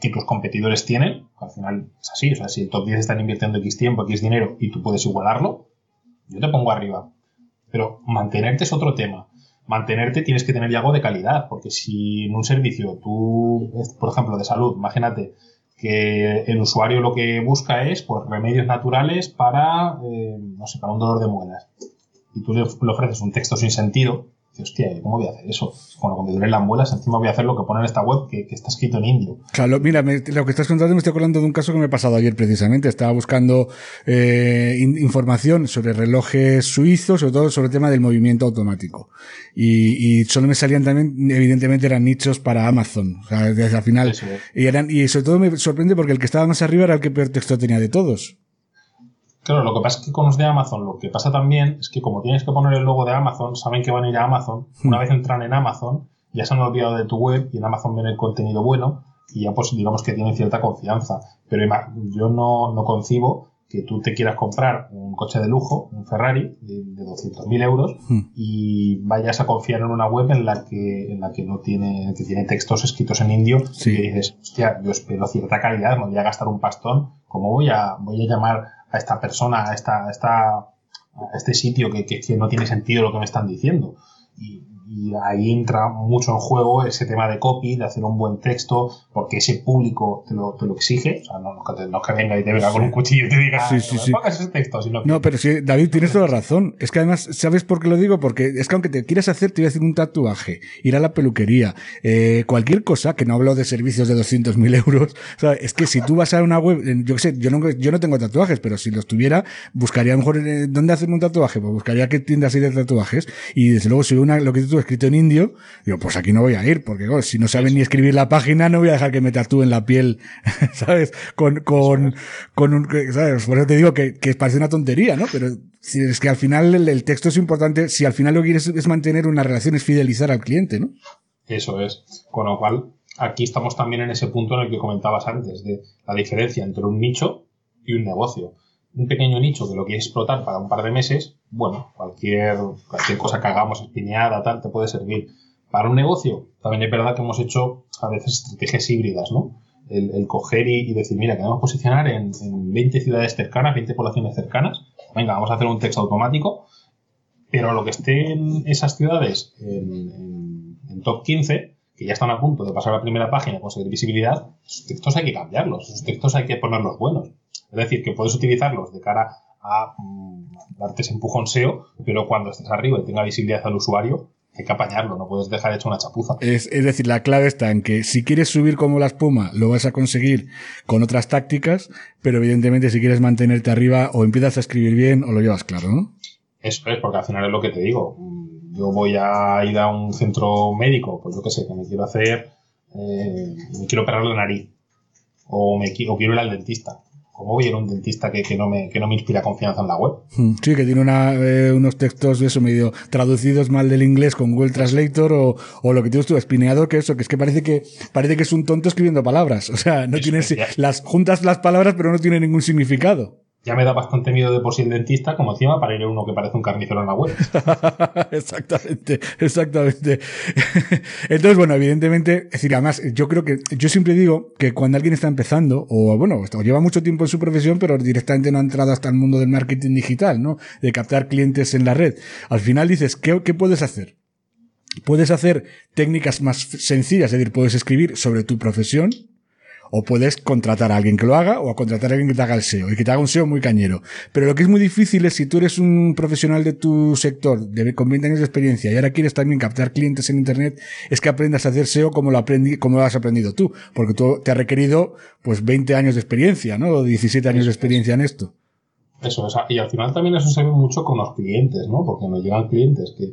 que tus competidores tienen, al final es así, o sea, si el top 10 están invirtiendo X tiempo, X dinero y tú puedes igualarlo, yo te pongo arriba. Pero mantenerte es otro tema mantenerte tienes que tener algo de calidad, porque si en un servicio tú, por ejemplo, de salud, imagínate que el usuario lo que busca es pues remedios naturales para, eh, no sé, para un dolor de muelas, y tú le ofreces un texto sin sentido, hostia, ¿cómo voy a hacer eso? Cuando me duelen las muelas, encima voy a hacer lo que pone en esta web que, está escrito en indio. Claro, mira, lo que estás contando me estoy acordando de un caso que me ha pasado ayer precisamente. Estaba buscando eh, información sobre relojes suizos, sobre todo sobre el tema del movimiento automático. Y, y solo me salían también, evidentemente eran nichos para Amazon. O sea, desde al final. Y, eran, y sobre todo me sorprende porque el que estaba más arriba era el que peor texto tenía de todos. Claro, lo que pasa es que con los de Amazon, lo que pasa también es que como tienes que poner el logo de Amazon, saben que van a ir a Amazon. Hmm. Una vez entran en Amazon, ya se han olvidado de tu web y en Amazon ven el contenido bueno y ya pues digamos que tienen cierta confianza. Pero yo no, no concibo que tú te quieras comprar un coche de lujo, un Ferrari de, 200.000 euros hmm. y vayas a confiar en una web en la que en la que no tiene que tiene textos escritos en indio y dices, hostia, yo espero cierta calidad, me voy a gastar un pastón, ¿cómo voy a voy a llamar a esta persona, a, esta, a, este sitio que, que, no tiene sentido lo que me están diciendo. Y, y ahí entra mucho en juego ese tema de copy, de hacer un buen texto, porque ese público te lo, te lo exige. O sea, no, no, que venga y te venga con un cuchillo y te diga, sí, sí, no ese texto. Sino No, pero sí, David, tienes toda la razón. Es que además, ¿sabes por qué lo digo? Porque es que aunque te quieras hacer, te voy a hacer un tatuaje, ir a la peluquería, eh, cualquier cosa, que no hablo de servicios de 200.000 euros, o sea, es que si tú vas a una web, yo qué sé, yo no, yo no tengo tatuajes, pero si los tuviera, buscaría a lo mejor, eh, ¿dónde hacerme un tatuaje? Pues buscaría qué tiendas hay de tatuajes, y desde luego si una, lo que tú escrito en indio, digo, pues aquí no voy a ir, porque si no saben ni escribir la página, no voy a dejar que me tatúen la piel, ¿sabes? Con, con, con un, ¿sabes? Por eso te digo que, que parece una tontería, ¿no? Pero si es que al final el, texto es importante, si al final lo que quieres es mantener una relación, es fidelizar al cliente, ¿no? Eso es. Con lo cual, aquí estamos también en ese punto en el que comentabas antes, de la diferencia entre un nicho y un negocio un pequeño nicho que lo quieres explotar para un par de meses, bueno, cualquier, cualquier cosa que hagamos, espineada, tal, te puede servir. Para un negocio, también es verdad que hemos hecho a veces estrategias híbridas, ¿no? El, coger y, decir, mira, queremos posicionar en, 20 ciudades cercanas, 20 poblaciones cercanas, venga, vamos a hacer un texto automático, pero lo que esté en esas ciudades en, en top 15, que ya están a punto de pasar a la primera página y conseguir visibilidad, esos textos hay que cambiarlos, esos textos hay que ponerlos buenos. Es decir, que puedes utilizarlos de cara a mm, darte ese empujón SEO, pero cuando estés arriba y tenga visibilidad al usuario, hay que apañarlo, no puedes dejar hecho una chapuza. Es, es, decir, la clave está en que si quieres subir como la espuma, lo vas a conseguir con otras tácticas, pero evidentemente si quieres mantenerte arriba, o empiezas a escribir bien o lo llevas claro, ¿no? Eso es, porque al final es lo que te digo. Yo voy a ir a un centro médico, pues yo qué sé, que me quiero hacer, eh, me quiero operar la nariz, o, me, o quiero ir al dentista ¿Cómo voy a ir a un dentista que, no me, que no me inspira confianza en la web? Hmm, sí, que tiene una, eh, unos textos de eso medio traducidos mal del inglés con Google Translator o, o lo que tienes tú, espineador, que eso, que es que parece que, parece que es un tonto escribiendo palabras. O sea, no tienes, las, juntas las palabras pero no tiene ningún significado ya me da bastante miedo de por sí el dentista, como encima para ir a uno que parece un carnicero en la web. exactamente, exactamente. Entonces, bueno, evidentemente, es decir, además, yo creo que, yo siempre digo que cuando alguien está empezando, o bueno, o lleva mucho tiempo en su profesión, pero directamente no ha entrado hasta el mundo del marketing digital, ¿no? De captar clientes en la red. Al final dices, ¿qué, qué puedes hacer? Puedes hacer técnicas más sencillas, es decir, puedes escribir sobre tu profesión, O puedes contratar a alguien que lo haga o a contratar a alguien que te haga el SEO y que te haga un SEO muy cañero. Pero lo que es muy difícil es si tú eres un profesional de tu sector de, con 20 años de experiencia y ahora quieres también captar clientes en Internet, es que aprendas a hacer SEO como lo, aprendí, como lo has aprendido tú. Porque tú te ha requerido pues 20 años de experiencia, ¿no? O 17 años de experiencia en esto. Eso, y al final también eso se ve mucho con los clientes, ¿no? Porque nos llegan clientes que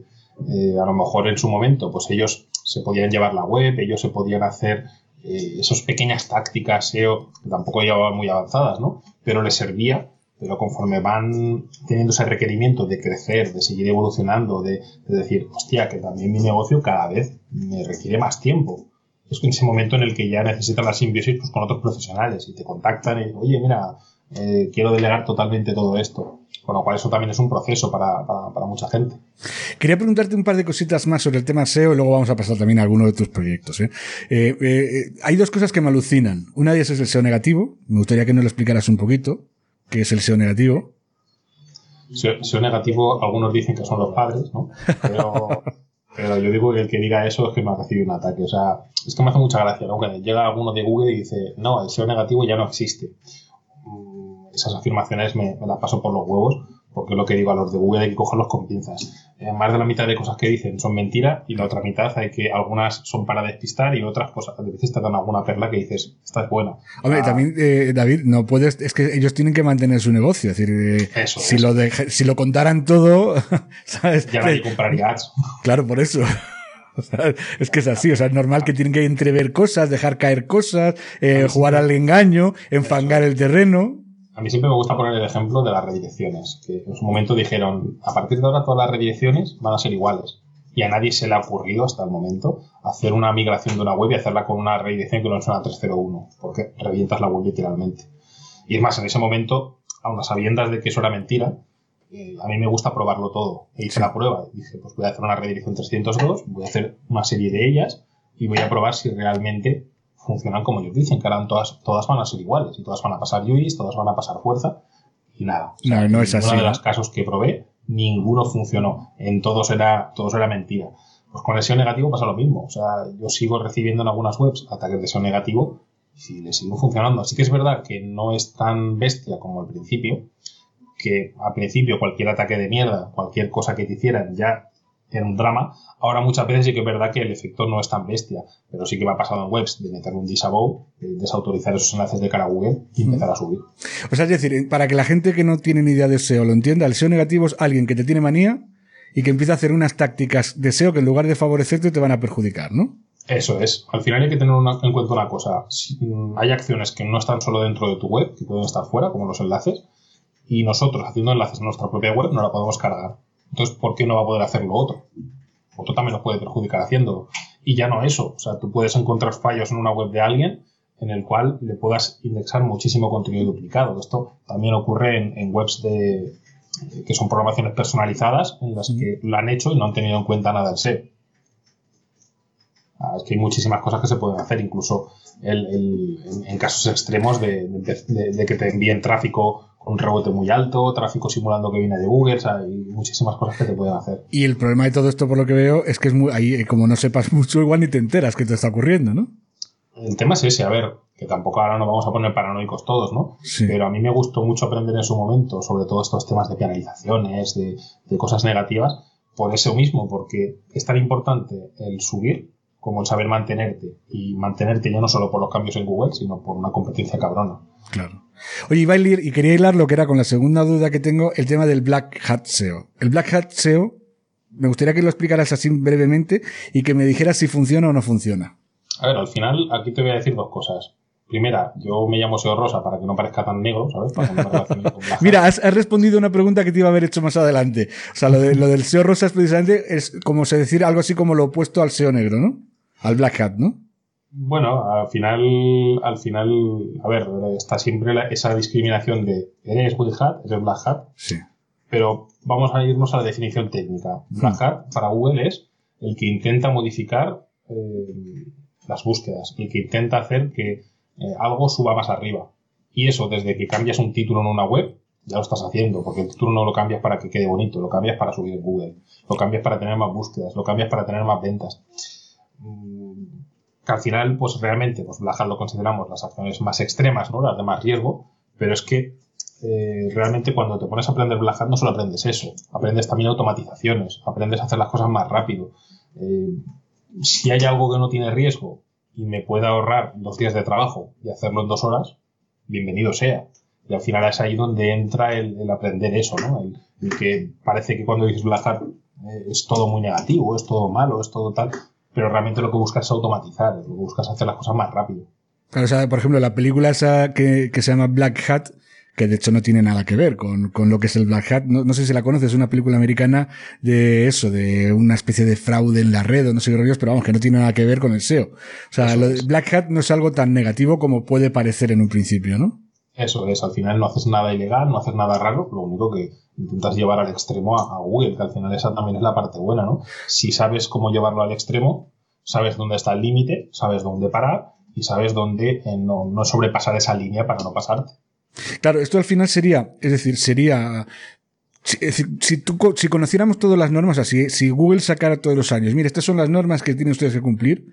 eh, a lo mejor en su momento, pues ellos se podían llevar la web, ellos se podían hacer eh, esas pequeñas tácticas SEO que tampoco llevaban muy avanzadas, ¿no? Pero les servía, pero conforme van teniendo ese requerimiento de crecer, de seguir evolucionando, de, decir, hostia, que también mi negocio cada vez me requiere más tiempo. Es en ese momento en el que ya necesitan la simbiosis pues, con otros profesionales y te contactan y, oye, mira, eh, quiero delegar totalmente todo esto. Con lo cual eso también es un proceso para, para, mucha gente. Quería preguntarte un par de cositas más sobre el tema SEO y luego vamos a pasar también a alguno de tus proyectos. ¿eh? Eh, eh, hay dos cosas que me alucinan. Una de ellas es el SEO negativo. Me gustaría que nos lo explicaras un poquito. ¿Qué es el SEO negativo? SEO, negativo, algunos dicen que son los padres, ¿no? Pero, pero yo digo que el que diga eso es que me ha recibido un ataque. O sea, es que me hace mucha gracia, ¿no? Que llega alguno de Google y dice, no, el SEO negativo ya no existe esas afirmaciones me, las paso por los huevos, porque lo que digo a los de Google hay que cogerlos con pinzas. Eh, más de la mitad de cosas que dicen son mentira y la otra mitad hay que algunas son para despistar y otras cosas a veces te dan alguna perla que dices, esta es buena. Hombre, ah. también, eh, David, no puedes, es que ellos tienen que mantener su negocio, es decir, eh, si, Lo si lo contaran todo, ¿sabes? Ya nadie compraría ads. Claro, por eso. es que es así, o sea, es normal que tienen que entrever cosas, dejar caer cosas, jugar al engaño, enfangar el terreno. A mí siempre me gusta poner el ejemplo de las redirecciones, que en su momento dijeron, a partir de ahora todas las redirecciones van a ser iguales. Y a nadie se le ha ocurrido hasta el momento hacer una migración de una web y hacerla con una redirección que no es una 301, porque revientas la web literalmente. Y es más, en ese momento, aun a sabiendas de que eso era mentira, eh, a mí me gusta probarlo todo. E hice la prueba. Dije, pues voy a hacer una redirección 302, voy a hacer una serie de ellas y voy a probar si realmente funcionan como ellos dicen, que ahora todas, todas van a ser iguales y todas van a pasar UIs, todas van a pasar fuerza y nada. no, no es así. Uno de los casos que probé, ninguno funcionó. En todos era, todos era mentira. Pues con el SEO negativo pasa lo mismo. O sea, yo sigo recibiendo en algunas webs ataques de SEO negativo y le sigo funcionando. Así que es verdad que no es tan bestia como al principio, que al principio cualquier ataque de mierda, cualquier cosa que te hicieran ya en un drama. Ahora muchas veces sí que es verdad que el efecto no es tan bestia, pero sí que me ha pasado en webs de meter un disavow, de desautorizar esos enlaces de cara a Google y empezar a subir. O sea, es decir, para que la gente que no tiene ni idea de SEO lo entienda, el SEO negativo es alguien que te tiene manía y que empieza a hacer unas tácticas de SEO que en lugar de favorecerte te van a perjudicar, ¿no? Eso es. Al final hay que tener en cuenta una cosa. Mm, hay acciones que no están solo dentro de tu web, que pueden estar fuera, como los enlaces, y nosotros haciendo enlaces en nuestra propia web no la podemos cargar. Entonces, ¿por qué no va a poder hacer lo otro? Otro también lo puede perjudicar haciéndolo. Y ya no eso. O sea, tú puedes encontrar fallos en una web de alguien en el cual le puedas indexar muchísimo contenido duplicado. Esto también ocurre en, webs de, que son programaciones personalizadas en las que lo han hecho y no han tenido en cuenta nada del SEO. Ah, es que hay muchísimas cosas que se pueden hacer, incluso en, casos extremos de, de, que te envíen tráfico con un rebote muy alto, tráfico simulando que viene de Google, o sea, hay muchísimas cosas que te pueden hacer. Y el problema de todo esto, por lo que veo, es que es muy, ahí, como no sepas mucho, igual ni te enteras que te está ocurriendo, ¿no? El tema es ese, a ver, que tampoco ahora nos vamos a poner paranoicos todos, ¿no? Sí. Pero a mí me gustó mucho aprender en su momento sobre todo estos temas de penalizaciones, de, de cosas negativas, por eso mismo, porque es tan importante el subir como el saber mantenerte. Y mantenerte ya no solo por los cambios en Google, sino por una competencia cabrona. Claro. Oye, iba a ir, y quería hilar lo que era con la segunda duda que tengo, el tema del Black Hat SEO. El Black Hat SEO, me gustaría que lo explicaras así brevemente y que me dijeras si funciona o no funciona. A ver, al final aquí te voy a decir dos cosas. Primera, yo me llamo SEO Rosa para que no parezca tan negro, ¿sabes? Mira, has, respondido una pregunta que te iba a haber hecho más adelante. O sea, lo, de, lo del SEO Rosa es precisamente, es como se decir algo así como lo opuesto al SEO negro, ¿no? Al Black Hat, ¿no? Bueno, al final, al final, a ver, está siempre esa discriminación de eres White Hat, eres Black Hat. Sí. Pero vamos a irnos a la definición técnica. Black hmm. Hat para Google es el que intenta modificar eh, las búsquedas, el que intenta hacer que eh, algo suba más arriba. Y eso, desde que cambias un título en una web, ya lo estás haciendo, porque el título no lo cambias para que quede bonito, lo cambias para subir en Google, lo cambias para tener más búsquedas, lo cambias para tener más ventas. Que al final, pues realmente, pues Black Hat lo consideramos las acciones más extremas, ¿no? Las de más riesgo, pero es que eh, realmente cuando te pones a aprender Black no solo aprendes eso, aprendes también automatizaciones, aprendes a hacer las cosas más rápido. Eh, si hay algo que no tiene riesgo y me puede ahorrar dos días de trabajo y hacerlo en dos horas, bienvenido sea. Y al final es ahí donde entra el, aprender eso, ¿no? El, que parece que cuando dices Black Hat eh, es todo muy negativo, es todo malo, es todo tal, pero realmente lo que buscas es automatizar, lo que buscas es hacer las cosas más rápido. Claro, o sea, por ejemplo, la película esa que, que se llama Black Hat, que de hecho no tiene nada que ver con, con lo que es el Black Hat. No, no, sé si la conoces, es una película americana de eso, de una especie de fraude en la red o no sé qué rollos, pero vamos, que no tiene nada que ver con el SEO. O sea, lo de Black Hat no es algo tan negativo como puede parecer en un principio, ¿no? Eso es, al final no haces nada ilegal, no haces nada raro, lo único que intentas llevar al extremo a, Google, que al final esa también es la parte buena, ¿no? Si sabes cómo llevarlo al extremo, sabes dónde está el límite, sabes dónde parar y sabes dónde eh, no, no sobrepasar esa línea para no pasarte. Claro, esto al final sería, es decir, sería si, si, tú, si conociéramos todas las normas así, si Google sacara todos los años, mire, estas son las normas que tienen ustedes que cumplir,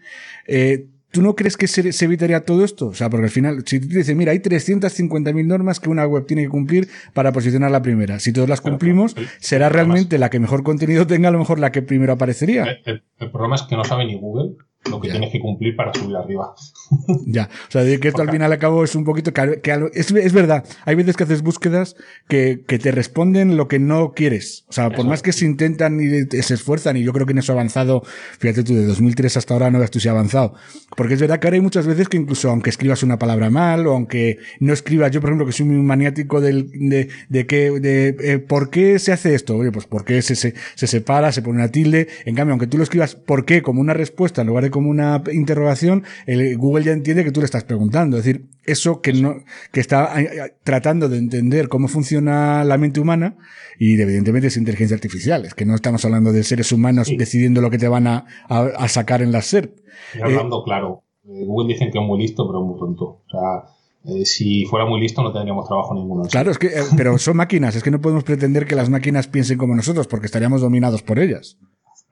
eh, ¿Tú no crees que se, se, evitaría todo esto? O sea, porque al final, si tú dices, mira, hay 350.000 normas que una web tiene que cumplir para posicionar la primera. Si todas las cumplimos, será realmente la que mejor contenido tenga, a lo mejor la que primero aparecería. El, el problema es que no sabe ni Google lo que tienes que cumplir para subir arriba. ya, o sea, que esto al final al cabo es un poquito que, que es, es, verdad, hay veces que haces búsquedas que, que te responden lo que no quieres. O sea, por más que se intentan y se esfuerzan, y yo creo que en eso ha avanzado, fíjate tú, de 2003 hasta ahora no ves tú si ha avanzado. Porque es verdad que ahora hay muchas veces que incluso aunque escribas una palabra mal, o aunque no escribas, yo por ejemplo que soy muy maniático del, de, de que, de, eh, ¿por qué se hace esto? Oye, pues porque se, se, se separa, se pone una tilde. En cambio, aunque tú lo escribas ¿por qué? como una respuesta en lugar de como una interrogación, el Google ya entiende que tú le estás preguntando. Es decir, eso que no, que está eh, eh, tratando de entender cómo funciona la mente humana y evidentemente es inteligencia artificial. Es que no estamos hablando de seres humanos sí. decidiendo lo que te van a, a, a sacar en la SERP. Y hablando eh, claro, Google dicen que es muy listo, pero muy tonto. O sea, eh, si fuera muy listo no tendríamos trabajo ninguno. Claro, es que, eh, pero son máquinas, es que no podemos pretender que las máquinas piensen como nosotros, porque estaríamos dominados por ellas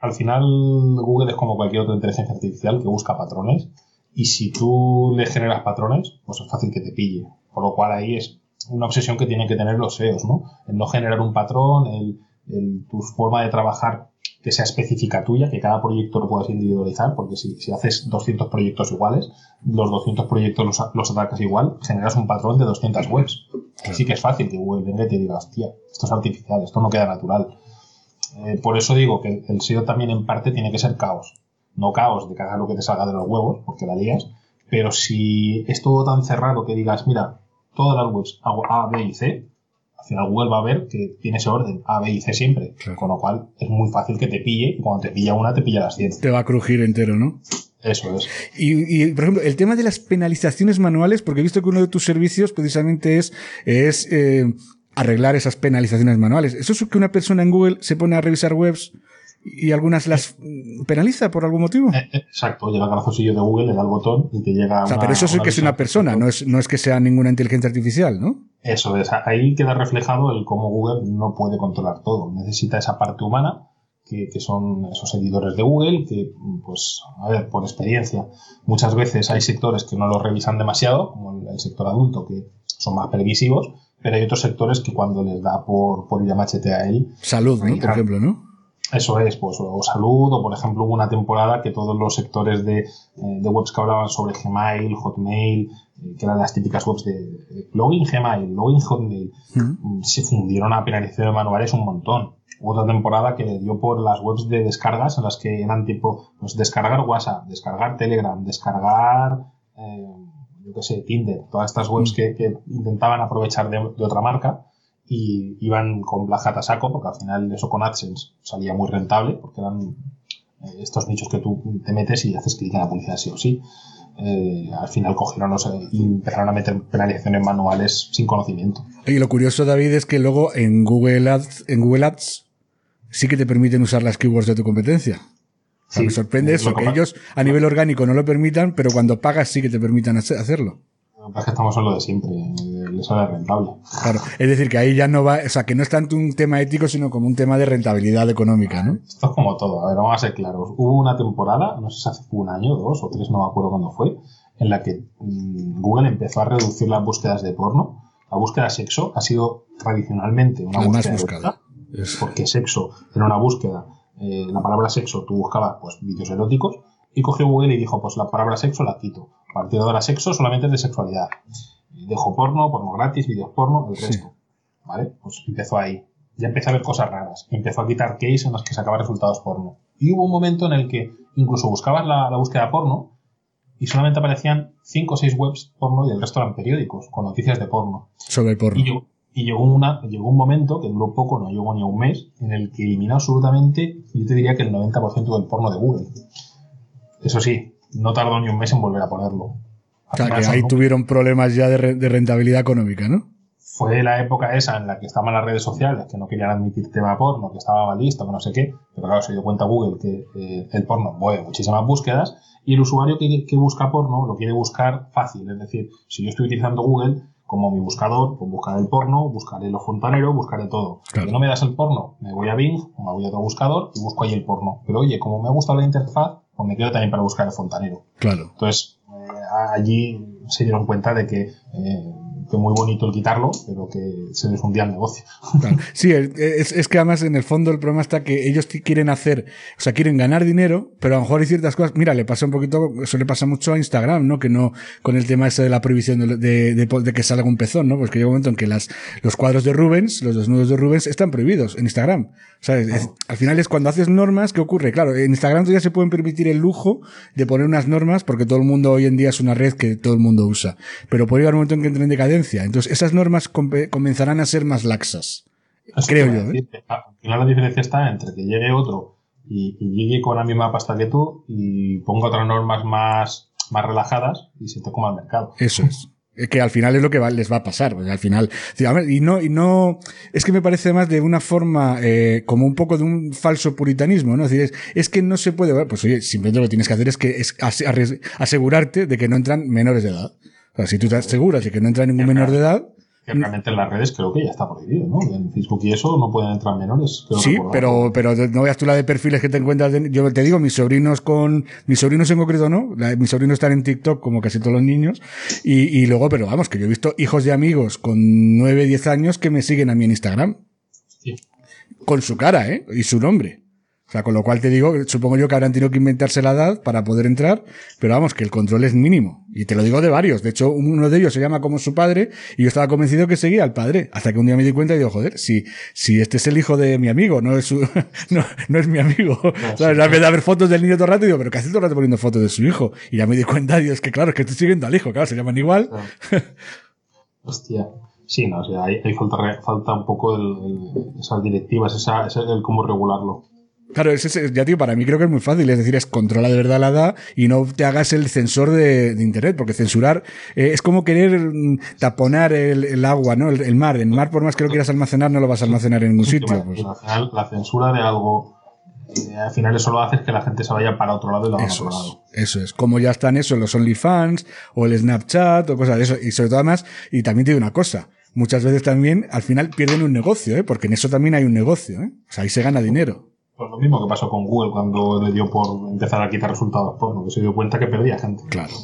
al final Google es como cualquier otra inteligencia artificial que busca patrones y si tú le generas patrones, pues es fácil que te pille. Por lo cual ahí es una obsesión que tienen que tener los SEOs, ¿no? El no generar un patrón, el, el, tu forma de trabajar que sea específica tuya, que cada proyecto lo puedas individualizar, porque si, si haces 200 proyectos iguales, los 200 proyectos los, los, atacas igual, generas un patrón de 200 webs. Así que es fácil que Google venga y te diga, hostia, esto es artificial, esto no queda natural. Eh, por eso digo que el SEO también en parte tiene que ser caos. No caos de que hagas lo que te salga de los huevos, porque la lías, pero si es todo tan cerrado que digas, mira, todas las webs hago A, B y C, al final Google va a ver que tiene ese orden, A, B y C siempre. Claro. Con lo cual es muy fácil que te pille y cuando te pilla una te pilla las 100. Te va a crujir entero, ¿no? Eso es. Y, y, por ejemplo, el tema de las penalizaciones manuales, porque he visto que uno de tus servicios precisamente es, es eh, arreglar esas penalizaciones manuales. ¿Eso es que una persona en Google se pone a revisar webs y algunas las penaliza por algún motivo? Eh, exacto, llega al grafosillo de Google, le da el botón y te llega. O sea, una, pero eso es que es una persona, no es, no es que sea ninguna inteligencia artificial, ¿no? Eso es, ahí queda reflejado el cómo Google no puede controlar todo. Necesita esa parte humana, que, que, son esos editores de Google, que, pues, a ver, por experiencia, muchas veces hay sectores que no lo revisan demasiado, como el, el sector adulto, que son más previsivos, pero hay otros sectores que cuando les da por, por ir a machete a él. Salud, ¿no? Por ejemplo, ¿no? Eso es, pues, o salud, o por ejemplo hubo una temporada que todos los sectores de, de webs que hablaban sobre Gmail, Hotmail, que eran las típicas webs de login Gmail, login Hotmail, mm. se fundieron a penalizaciones manuales un montón. Hubo otra temporada que le dio por las webs de descargas en las que eran tipo, pues descargar WhatsApp, descargar Telegram, descargar, eh, yo qué sé, Tinder, todas estas webs que, que intentaban aprovechar de, de, otra marca y iban con Black Hat a saco, porque al final eso con AdSense salía muy rentable, porque eran eh, estos nichos que tú te metes y haces clic en la publicidad sí o sí. Eh, al final cogieron los, eh, y empezaron a meter penalizaciones manuales sin conocimiento. Y lo curioso, David, es que luego en Google Ads, en Google Ads sí que te permiten usar las keywords de tu competencia. O sea, sí, me sorprende eso, que, ellos a nivel orgánico no lo permitan, pero cuando pagas sí que te permitan hacerlo. Es que estamos en lo de siempre. le sale rentable. Claro, es decir, que ahí ya no va, o sea, que no es tanto un tema ético, sino como un tema de rentabilidad económica, ¿no? Esto es como todo, a ver, vamos a ser claros. Hubo una temporada, no sé si hace un año, dos o tres, no me acuerdo cuándo fue, en la que mmm, Google empezó a reducir las búsquedas de porno. La búsqueda de sexo ha sido tradicionalmente una La más búsqueda buscada. porque sexo era una búsqueda, eh, la palabra sexo tú buscabas pues vídeos eróticos y cogió Google y dijo pues la palabra sexo la quito. A partir de ahora sexo solamente es de sexualidad. Dejo porno, porno gratis, vídeos porno, el Sí. resto. ¿Vale? Pues empezó ahí. Ya empezó a ver cosas raras. Empezó a quitar keys en los que sacaba resultados porno. Y hubo un momento en el que incluso buscabas la, la búsqueda porno y solamente aparecían 5 o 6 webs porno y el resto eran periódicos con noticias de porno. Sobre el porno. Y llegó, y llegó, una, llegó un momento que duró poco, no llegó ni a un mes, en el que eliminó absolutamente, yo te diría que el 90% del porno de Google. Eso sí, no tardó ni un mes en volver a ponerlo. O sea, Al que ahí tuvieron problemas ya de, re- de rentabilidad económica, ¿no? Fue la época esa en la que estaban las redes sociales, que no querían admitir tema porno, que estaba mal listo, que no sé qué, pero claro, se dio cuenta Google que eh, el porno mueve muchísimas búsquedas y el usuario que, que busca porno lo quiere buscar fácil, es decir, si yo estoy utilizando Google como mi buscador, pues buscaré el porno, buscaré los fontaneros, buscaré todo. Claro. Si no me das el porno, me voy a Bing o me voy a otro buscador y busco ahí el porno. Pero oye, como me ha gustado la interfaz, pues me quedo también para buscar el fontanero. Claro. Entonces, eh, allí se dieron cuenta de que eh, fue muy bonito el quitarlo, pero que se les hundía el negocio. Sí, es, es que además en el fondo el problema está que ellos quieren hacer, o sea, quieren ganar dinero, pero a lo mejor hay ciertas cosas. Mira, le pasa un poquito, eso le pasa mucho a Instagram, ¿no? Que no, con el tema ese de la prohibición de, de, de- de que salga un pezón, ¿no? Pues que llega un momento en que las, los cuadros de Rubens, los desnudos de Rubens, están prohibidos en Instagram. O sea, es- es- al final es cuando haces normas, ¿qué ocurre? Claro, en Instagram todavía se pueden permitir el lujo de poner unas normas porque todo el mundo hoy en día es una red que todo el mundo usa. Pero puede llegar un momento en que entre en decadencia. Entonces, esas normas comenzarán a ser más laxas. Eso Creo yo, ¿eh? Al final la diferencia está entre que llegue otro y, y llegue con la misma pasta que tú y ponga otras normas más, más relajadas y se te coma el mercado. Eso es. Es que al final es lo que va- les va a pasar. pues, al final. y no, y no, es que me parece más de una forma, eh, como un poco de un falso puritanismo, ¿no? Es decir, es, es que no se puede, pues oye, simplemente lo que tienes que hacer es que es asegurarte de que no entran menores de edad. O sea, si tú te aseguras de que no entra ningún menor de edad, Que realmente en las redes creo que ya está prohibido, ¿no? En Facebook y eso no pueden entrar menores. creo Sí, recordar. pero, pero no veas tú la de perfiles que te encuentras. de- yo te digo, mis sobrinos con, mis sobrinos en concreto no, la- mis sobrinos están en TikTok como casi todos los niños. Y, y luego, pero vamos, que yo he visto hijos de amigos con 9, 10 años que me siguen a mí en Instagram. Sí. Con su cara, ¿eh? Y su nombre. O sea, con lo cual te digo, supongo yo que habrán tenido que inventarse la edad para poder entrar, pero vamos, que el control es mínimo. Y te lo digo de varios. De hecho, uno de ellos se llama como su padre, y yo estaba convencido que seguía al padre. Hasta que un día me di cuenta y digo, joder, si, si este es el hijo de mi amigo, no es su, no, no es mi amigo. ¿Sabes? En vez de haber fotos del niño todo el rato, digo, pero que hace todo el rato poniendo fotos de su hijo. Y ya me di cuenta, digo, es que claro, es que estoy siguiendo al hijo, claro, se llaman igual. Hostia. Sí, no, o sea, ahí, ahí falta, falta un poco el- el- esas directivas, esa, ese- el cómo regularlo. Claro, ese, es- ya tío, para mí creo que es muy fácil. Es decir, es controla de verdad la edad y no te hagas el censor de, de internet, porque censurar eh, es como querer mm, taponar el, el agua, ¿no? El, el mar. El mar, por más que lo quieras almacenar, no lo vas a almacenar en ningún sitio. Pues. Al final, la censura de algo, eh, al final eso lo hace es que la gente se vaya para otro lado y lo haga Eso otro es, lado. eso es. Como ya están eso, los OnlyFans o el Snapchat o cosas de eso. Y sobre todo además, y también te digo una cosa, muchas veces también al final pierden un negocio, ¿eh? Porque en eso también hay un negocio, ¿eh? O sea, ahí se gana dinero. Pues lo mismo que pasó con Google cuando le dio por empezar a quitar resultados porno, que se dio cuenta que perdía gente. Claro,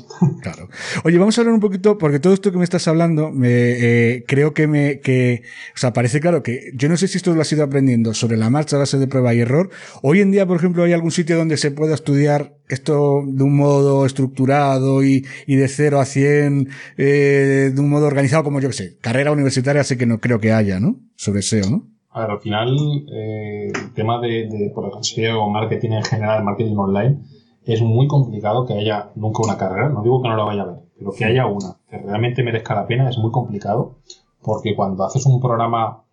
claro. Oye, vamos a hablar un poquito, porque todo esto que me estás hablando, me, eh, creo que me, que, o sea, parece claro que yo no sé si esto lo has ido aprendiendo sobre la marcha base de prueba y error. Hoy en día, por ejemplo, hay algún sitio donde se pueda estudiar esto de un modo estructurado y, y de 0 a 100, eh, de un modo organizado, como yo que sé. Carrera universitaria sé que no creo que haya, ¿no? Sobre SEO, ¿no? A ver, al final, eh, el tema de, de por ejemplo, SEO marketing en general, marketing online, es muy complicado que haya nunca una carrera. No digo que no la vaya a haber, pero que haya una que realmente merezca la pena es muy complicado porque cuando haces un programa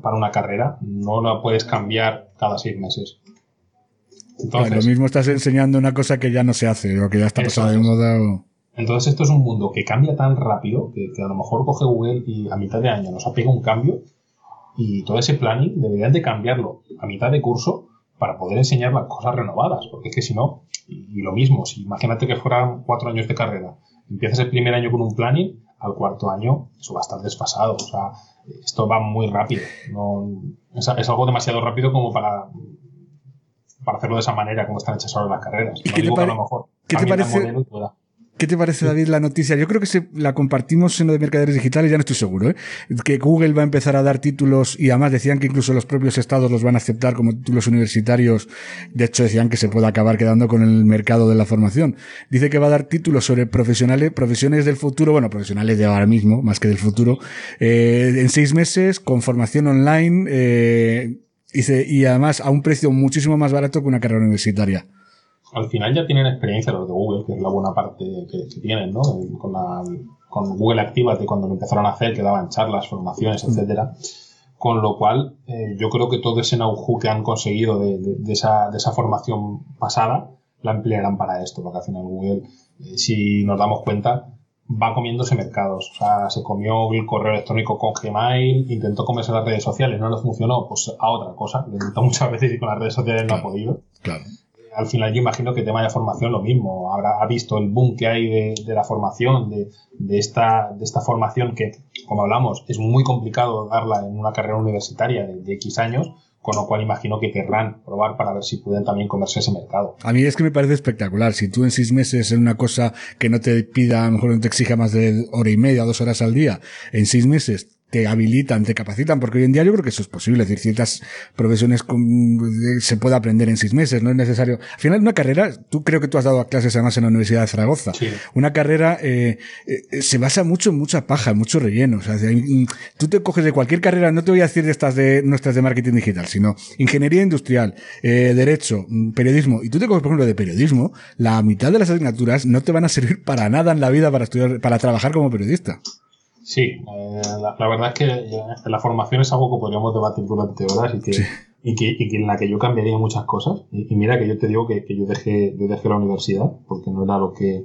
para una carrera no la puedes cambiar cada seis meses. Claro, Entonces, lo mismo estás enseñando una cosa que ya no se hace, o que ya está pasada de moda, o... Entonces esto es un mundo que cambia tan rápido que, que a lo mejor coge Google y a mitad de año nos apega un cambio y todo ese planning deberían de cambiarlo a mitad de curso para poder enseñar las cosas renovadas, porque es que si no, y, lo mismo, si imagínate que fueran cuatro años de carrera, empiezas el primer año con un planning, al cuarto año, eso va a estar desfasado. O sea, esto va muy rápido. No, es, es algo demasiado rápido como para, para hacerlo de esa manera, como están hechas ahora las carreras. ¿Y No qué te que a lo mejor qué te parece- modelo. ¿Qué te parece, David, la noticia? Yo creo que se, la compartimos en lo de mercaderes digitales, ya no estoy seguro, ¿eh? Que Google va a empezar a dar títulos y además decían que incluso los propios estados los van a aceptar como títulos universitarios. De hecho, decían que se puede acabar quedando con el mercado de la formación. Dice que va a dar títulos sobre profesionales, profesiones del futuro, bueno, profesionales de ahora mismo, más que del futuro, eh, en seis meses, con formación online, eh, y además a un precio muchísimo más barato que una carrera universitaria. Al final ya tienen experiencia los de Google, que es la buena parte que, que tienen, ¿no? Con, la, con Google Activate, cuando lo empezaron a hacer, que daban charlas, formaciones, etcétera. Con lo cual, eh, yo creo que todo ese know-how que han conseguido de, de- de esa, de esa formación pasada, la emplearán para esto, porque al final Google, eh, si nos damos cuenta, va comiéndose mercados. O sea, se comió el correo electrónico con Gmail, intentó comerse las redes sociales, no le funcionó, pues a otra cosa. Lo intentó muchas veces y con las redes sociales no ha podido Claro. Al final yo imagino que tema de formación lo mismo. Habrá ha visto el boom que hay de, la formación, de, de esta, de esta formación que, como hablamos, es muy complicado darla en una carrera universitaria de, de X años, con lo cual imagino que querrán probar para ver si pueden también comerse ese mercado. A mí es que me parece espectacular. Si tú en seis meses en una cosa que no te pida, a lo mejor no te exija más de hora y media, dos horas al día, en seis meses te habilitan, te capacitan, porque hoy en día yo creo que eso es posible. Es decir, ciertas profesiones con- se puede aprender en seis meses, no es necesario. Al final, una carrera, tú creo que tú has dado clases además en la Universidad de Zaragoza. Sí. Una carrera eh, eh, se basa mucho en mucha paja, en mucho relleno. O sea, mm, tú te coges de cualquier carrera, no te voy a decir de estas de nuestras de marketing digital, sino ingeniería industrial, eh, derecho, mm, periodismo. Y tú te coges, por ejemplo, de periodismo, la mitad de las asignaturas no te van a servir para nada en la vida para estudiar, para trabajar como periodista. Sí, eh, la, la verdad es que eh, la formación es algo que podríamos debatir durante horas y que, Sí. y que, y que en la que yo cambiaría muchas cosas. Y, y mira que yo te digo que, que yo dejé yo dejé la universidad porque no era lo que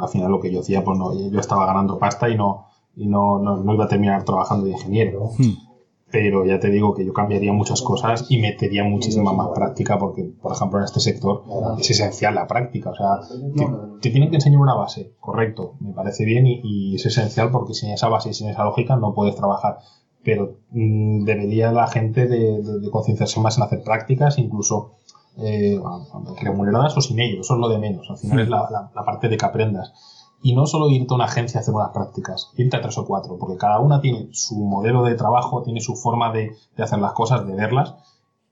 al final lo que yo hacía, pues no, yo estaba ganando pasta y no y no, no, no iba a terminar trabajando de ingeniero. Hmm. Pero ya te digo que yo cambiaría muchas cosas y metería muchísima más práctica porque, por ejemplo, en este sector es esencial la práctica. O sea, te, te tienen que enseñar una base, correcto, me parece bien y, y es esencial porque sin esa base y sin esa lógica no puedes trabajar. Pero mm, debería la gente de, de- de concienciarse más en hacer prácticas, incluso eh, remuneradas o sin ello, eso es lo de menos. Al final es la, la- la parte de que aprendas. Y no solo irte a una agencia a hacer unas prácticas, irte a tres o cuatro, porque cada una tiene su modelo de trabajo, tiene su forma de, de hacer las cosas, de verlas,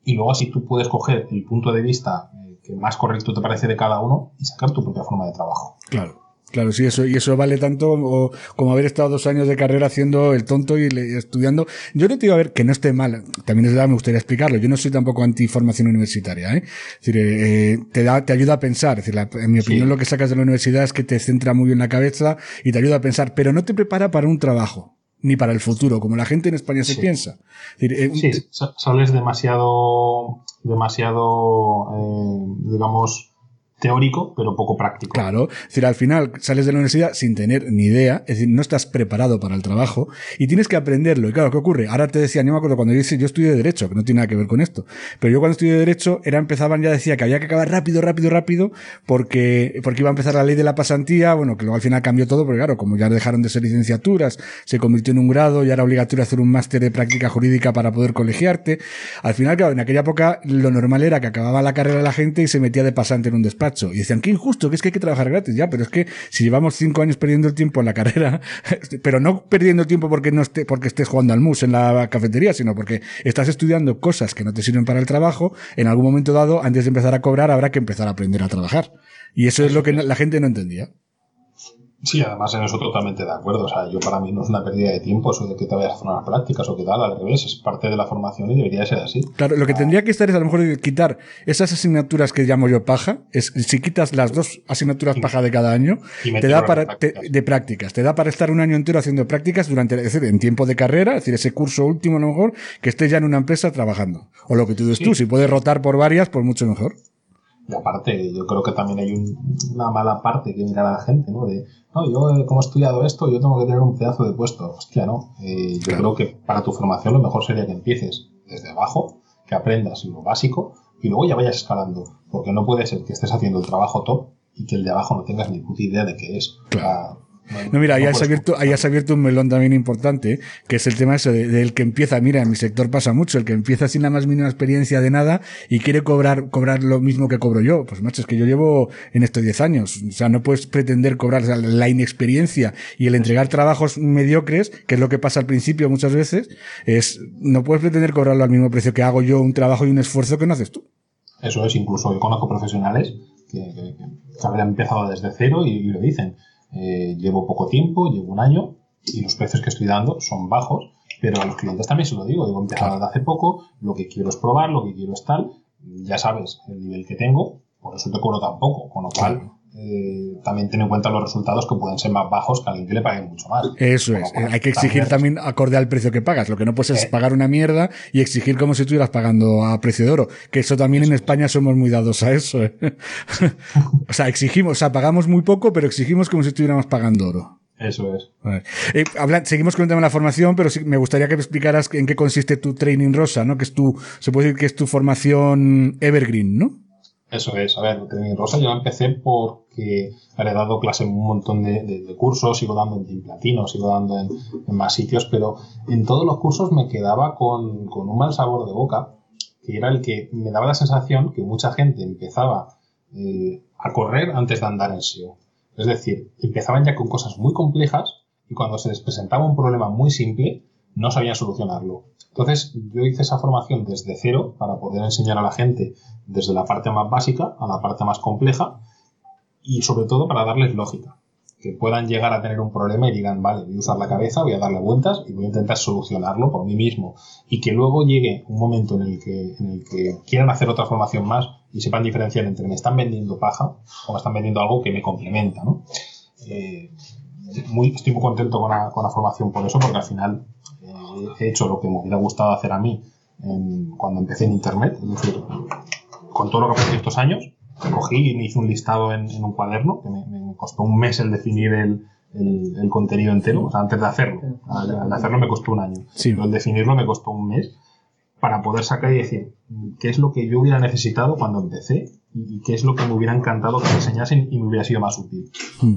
y luego así tú puedes coger el punto de vista eh, que más correcto te parece de cada uno y sacar tu propia forma de trabajo. Claro. Claro, sí, eso, y eso vale tanto o- como haber estado dos años de carrera haciendo el tonto y le- estudiando. Yo no te digo a ver que no esté mal, también es verdad, me gustaría explicarlo. Yo no soy tampoco anti formación universitaria, ¿eh? Es decir, eh, te da, te ayuda a pensar. Es decir, la- en mi opinión, Sí. lo que sacas de la universidad es que te centra muy bien la cabeza y te ayuda a pensar, pero no te prepara para un trabajo, ni para el futuro, como la gente en España se Sí. piensa. Es decir, eh, Sí, sa- sales demasiado, demasiado, eh, digamos, teórico, pero poco práctico. Claro, es decir, al final sales de la universidad sin tener ni idea, es decir, no estás preparado para el trabajo y tienes que aprenderlo. Y claro, ¿qué ocurre? Ahora te decía, yo me acuerdo cuando yo, hice- yo estudié Derecho, que no tiene nada que ver con esto, pero yo cuando estudié Derecho, era empezaban ya decía que había que acabar rápido, rápido, rápido, porque, porque iba a empezar la ley de la pasantía, bueno, que luego al final cambió todo, porque claro, como ya dejaron de ser licenciaturas, se convirtió en un grado y era obligatorio hacer un máster de práctica jurídica para poder colegiarte. Al final, claro, en aquella época lo normal era que acababa la carrera la gente y se metía de pasante en un despacho. Y decían, qué injusto, que es que hay que trabajar gratis. Ya, pero es que si llevamos cinco años perdiendo el tiempo en la carrera, pero no perdiendo el tiempo porque no esté, porque estés jugando al mus en la cafetería, sino porque estás estudiando cosas que no te sirven para el trabajo, en algún momento dado, antes de empezar a cobrar, habrá que empezar a aprender a trabajar. Y eso es lo que la gente no entendía. Sí, además en eso totalmente de acuerdo. O sea, yo para mí no es una pérdida de tiempo eso de que te vayas a hacer unas prácticas o que tal, al revés, es parte de la formación y debería ser así. Claro, lo que tendría que estar es a lo mejor quitar esas asignaturas que llamo yo paja. Es, si quitas las dos asignaturas paja de cada año, te da para, prácticas. te- de prácticas, te da para estar un año entero haciendo prácticas durante, es decir, en tiempo de carrera, es decir, ese curso último a lo mejor, que estés ya en una empresa trabajando. O lo que tú dices Sí. tú, si puedes rotar por varias, pues mucho mejor. Y aparte, yo creo que también hay un- una mala parte que mirar a la gente, ¿no? De, no, yo eh, como he estudiado esto, yo tengo que tener un pedazo de puesto. Hostia, no. Eh, yo Claro. creo que para tu formación lo mejor sería que empieces desde abajo, que aprendas lo básico y luego ya vayas escalando. Porque no puede ser que estés haciendo el trabajo top y que el de abajo no tengas ni puta idea de qué es. No, mira, ahí, has abierto, ahí has abierto un melón también importante, que es el tema ese del que empieza, mira, en mi sector pasa mucho, el que empieza sin la más mínima experiencia de nada y quiere cobrar, cobrar lo mismo que cobro yo. Pues macho, es que yo llevo en estos 10 años. O sea, no puedes pretender cobrar la inexperiencia y el entregar trabajos mediocres, que es lo que pasa al principio muchas veces, es, no puedes pretender cobrarlo al mismo precio que hago yo un trabajo y un esfuerzo que no haces tú. Eso es, incluso yo conozco profesionales que, que, que empezado desde cero y lo dicen eh, llevo poco tiempo, llevo un año y los precios que estoy dando son bajos, pero a los clientes también se lo digo, digo, empezado desde hace poco, lo que quiero es probar, lo que quiero es tal, ya sabes el nivel que tengo, por eso te cobro tan poco, con lo cual eh, también ten en cuenta los resultados que pueden ser más bajos que alguien que le pague mucho más. Eso es, hay que exigir también, acorde al precio que pagas. Lo que no puedes es eh. pagar una mierda y exigir como si estuvieras pagando a precio de oro. Que eso también en España somos muy dados a eso. ¿eh? o sea, exigimos, o sea, pagamos muy poco, pero exigimos como si estuviéramos pagando oro. Eso es. seguimos con el tema de la formación, pero sí, me gustaría que me explicaras en qué consiste tu training rosa, ¿no? Que es tu, se puede decir que es tu formación evergreen, ¿no? Eso es, a ver, en Rosa yo empecé porque he dado clase en un montón de, cursos, sigo dando en Platino, sigo dando en, más sitios, pero en todos los cursos me quedaba con, un mal sabor de boca, que era el que me daba la sensación que mucha gente empezaba eh, a correr antes de andar en SEO. Es decir, empezaban ya con cosas muy complejas y cuando se les presentaba un problema muy simple, no sabían solucionarlo. Entonces, yo hice esa formación desde cero para poder enseñar a la gente desde la parte más básica a la parte más compleja y sobre todo para darles lógica. Que puedan llegar a tener un problema y digan, vale, voy a usar la cabeza, voy a darle vueltas y voy a intentar solucionarlo por mí mismo. Y que luego llegue un momento en el que, en el que quieran hacer otra formación más y sepan diferenciar entre me están vendiendo paja o me están vendiendo algo que me complementa, ¿no? Eh, muy, estoy muy contento con la, con la formación por eso, porque al final he hecho lo que me hubiera gustado hacer a mí cuando empecé en Internet, es decir, con todo lo que pasé estos años, cogí y me hice un listado en, un cuaderno, que me, costó un mes el definir el, el, contenido entero, o sea, antes de hacerlo. Al, hacerlo me costó un año, pero el definirlo me costó un mes para poder sacar y decir qué es lo que yo hubiera necesitado cuando empecé y qué es lo que me hubiera encantado que me enseñasen y me hubiera sido más útil. Hmm.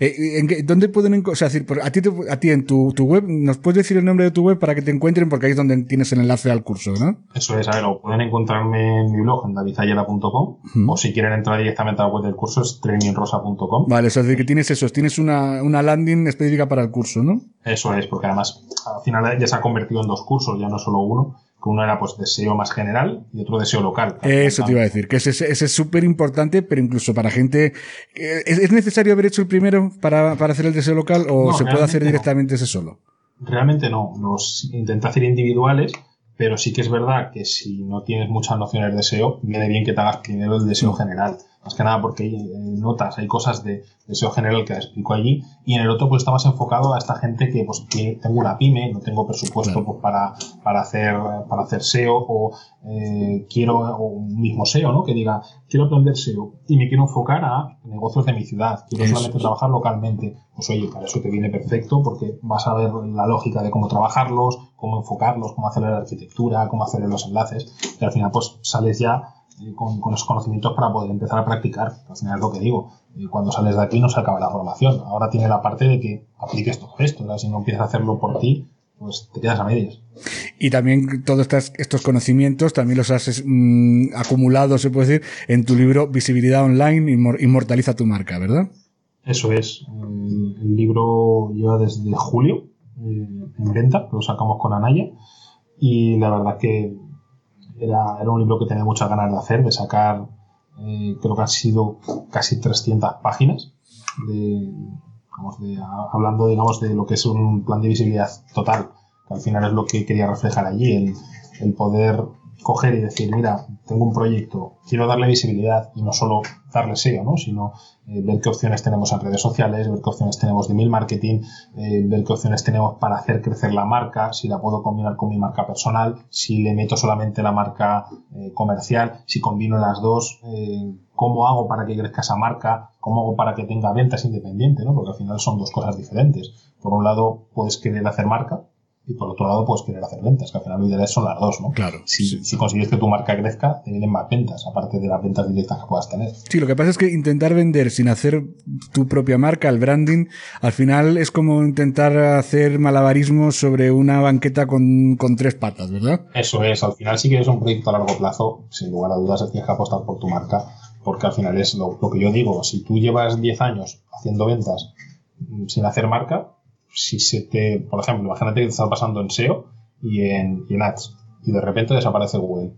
Eh, ¿en ¿Dónde pueden o sea, decir, a ti, a ti en tu, tu, web, ¿nos puedes decir el nombre de tu web para que te encuentren? Porque ahí es donde tienes el enlace al curso, ¿no? Eso es, a ver, o pueden encontrarme en mi blog, en davidayela.com, o si quieren entrar directamente a la web del curso es trainingrosa.com. Vale, eso es decir, que tienes eso, tienes una, una landing específica para el curso, ¿no? Eso es, porque además al final ya se ha convertido en dos cursos, ya no solo uno que uno era pues deseo más general y otro deseo local. Eso te iba a decir, que ese, ese es súper importante, pero incluso para gente, ¿es, necesario haber hecho el primero para, para hacer el deseo local o se puede hacer directamente ese solo? Realmente no, los intenta hacer individuales, pero sí que es verdad que si no tienes muchas nociones de SEO, viene bien que te hagas primero el deseo general más que nada porque hay eh, notas, hay cosas de deseo general que explico allí, y en el otro pues está más enfocado a esta gente que pues tengo una pyme, no tengo presupuesto pues, para, para, hacer, para hacer SEO, o eh, quiero un mismo SEO, ¿no? Que diga, quiero aprender SEO y me quiero enfocar a negocios de mi ciudad, quiero solamente trabajar localmente. Pues oye, para eso te viene perfecto porque vas a ver la lógica de cómo trabajarlos, cómo enfocarlos, cómo hacer la arquitectura, cómo hacer los enlaces, y al final pues sales ya con, con, esos conocimientos para poder empezar a practicar. Al final es lo que digo. Cuando sales de aquí no se acaba la formación. Ahora tiene la parte de que apliques todo esto. Si no empiezas a hacerlo por ti, pues te quedas a medias. Y también todos estos conocimientos también los has mm, acumulado, se puede decir, en tu libro Visibilidad Online, Inmortaliza tu marca, ¿verdad? Eso es. El, libro lleva desde julio eh, en venta, lo sacamos con Anaya. Y la verdad que era, era un libro que tenía muchas ganas de hacer, de sacar, eh, creo que han sido casi 300 páginas, de, hablando digamos, de lo que es un plan de visibilidad total, que al final es lo que quería reflejar allí, el, el poder coger y decir, mira, tengo un proyecto, quiero darle visibilidad y no solo darle SEO, ¿no? sino eh, ver qué opciones tenemos en redes sociales, ver qué opciones tenemos de mail marketing, eh, ver qué opciones tenemos para hacer crecer la marca, si la puedo combinar con mi marca personal, si le meto solamente la marca eh, comercial, si combino las dos, cómo hago para que crezca esa marca, cómo hago para que tenga ventas independientes, ¿no? porque al final son dos cosas diferentes. Por un lado, puedes querer hacer marca, y por otro lado puedes querer hacer ventas, que al final lo ideal son las dos, ¿no? Claro. Si, si consigues que tu marca crezca, te vienen más ventas, aparte de las ventas directas que puedas tener. Sí, lo que pasa es que intentar vender sin hacer tu propia marca, el branding, al final es como intentar hacer malabarismos sobre una banqueta con, con tres patas, ¿verdad? Eso es, al final si quieres un proyecto a largo plazo, sin lugar a dudas tienes que apostar por tu marca, porque al final es lo, lo que yo digo, si tú llevas 10 años haciendo ventas mm, sin hacer marca, si se te, por ejemplo, imagínate que te estás pasando en SEO y en, y en Ads y de repente desaparece Google,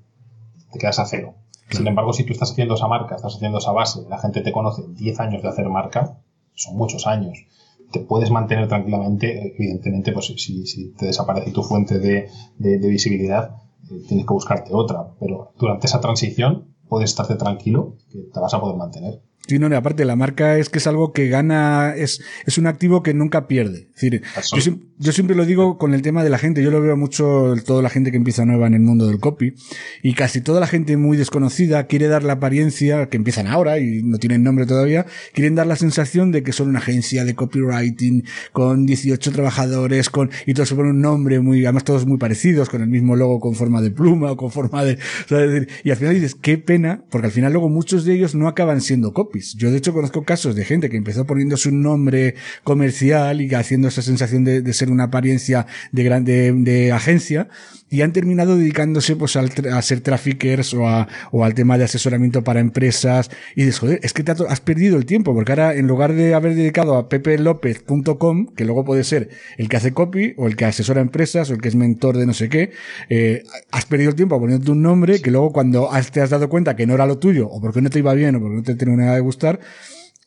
te quedas a cero. Sin embargo, si tú estás haciendo esa marca, estás haciendo esa base, la gente te conoce 10 años de hacer marca, son muchos años. Te puedes mantener tranquilamente, evidentemente, pues si, si te desaparece tu fuente de, de, de visibilidad, eh, tienes que buscarte otra. Pero durante esa transición puedes estarte tranquilo que te vas a poder mantener. Sí, no, y aparte, la marca es que es algo que gana, es, es un activo que nunca pierde. Es decir, yo, yo siempre lo digo con el tema de la gente, yo lo veo mucho toda la gente que empieza nueva en el mundo del copy, y casi toda la gente muy desconocida quiere dar la apariencia, que empiezan ahora y no tienen nombre todavía, quieren dar la sensación de que son una agencia de copywriting con 18 trabajadores, con, y todos se ponen un nombre muy, además todos muy parecidos, con el mismo logo con forma de pluma o con forma de, ¿sabes? Es decir, y al final dices, qué pena, porque al final luego muchos de ellos no acaban siendo copies. Yo de hecho conozco casos de gente que empezó poniéndose un nombre comercial y haciendo esa sensación de, de ser una apariencia de grande, de agencia, y han terminado dedicándose pues al a ser traffickers o, a, o al tema de asesoramiento para empresas y dices, joder, es que te has perdido el tiempo porque ahora en lugar de haber dedicado a pepelopez.com, que luego puede ser el que hace copy o el que asesora empresas o el que es mentor de no sé qué, eh, has perdido el tiempo poniéndote un nombre que luego cuando te has dado cuenta que no era lo tuyo o porque no te iba bien o porque no te tenía de gustar,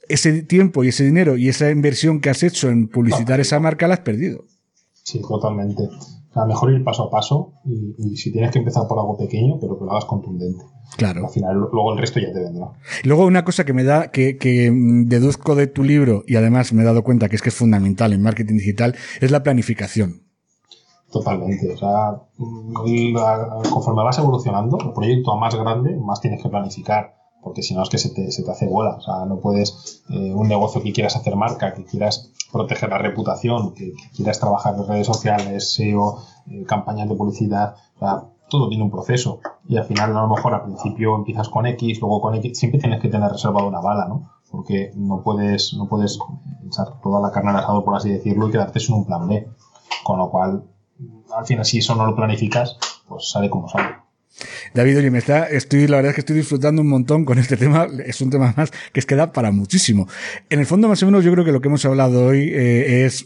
ese tiempo y ese dinero y esa inversión que has hecho en publicitar esa marca la has perdido. Sí, totalmente. O sea, mejor ir paso a paso y, y si tienes que empezar por algo pequeño, pero que lo hagas contundente. Claro. Al final, luego el resto ya te vendrá. Luego una cosa que me da, que, que mm, deduzco de tu libro y además me he dado cuenta que es que es fundamental en marketing digital, es la planificación. Totalmente. O sea, mm, conforme vas evolucionando, el proyecto a más grande, más tienes que planificar. Porque si no es que se te, se te hace bola. O sea, no puedes, eh, un negocio que quieras hacer marca, que quieras proteger la reputación, que, que quieras trabajar en redes sociales, SEO, eh, campañas de publicidad, o sea, todo tiene un proceso. Y al final, a lo mejor al principio empiezas con X, luego con X, siempre tienes que tener reservado una bala, ¿no? Porque no puedes, no puedes echar toda la carne al asador, por así decirlo, y quedarte sin un plan B. Con lo cual, al final, si eso no lo planificas, pues sale como sale. David, oye, me está, estoy, la verdad es que estoy disfrutando un montón con este tema. Es un tema más que es que da para muchísimo. En el fondo, más o menos, yo creo que lo que hemos hablado hoy eh, es,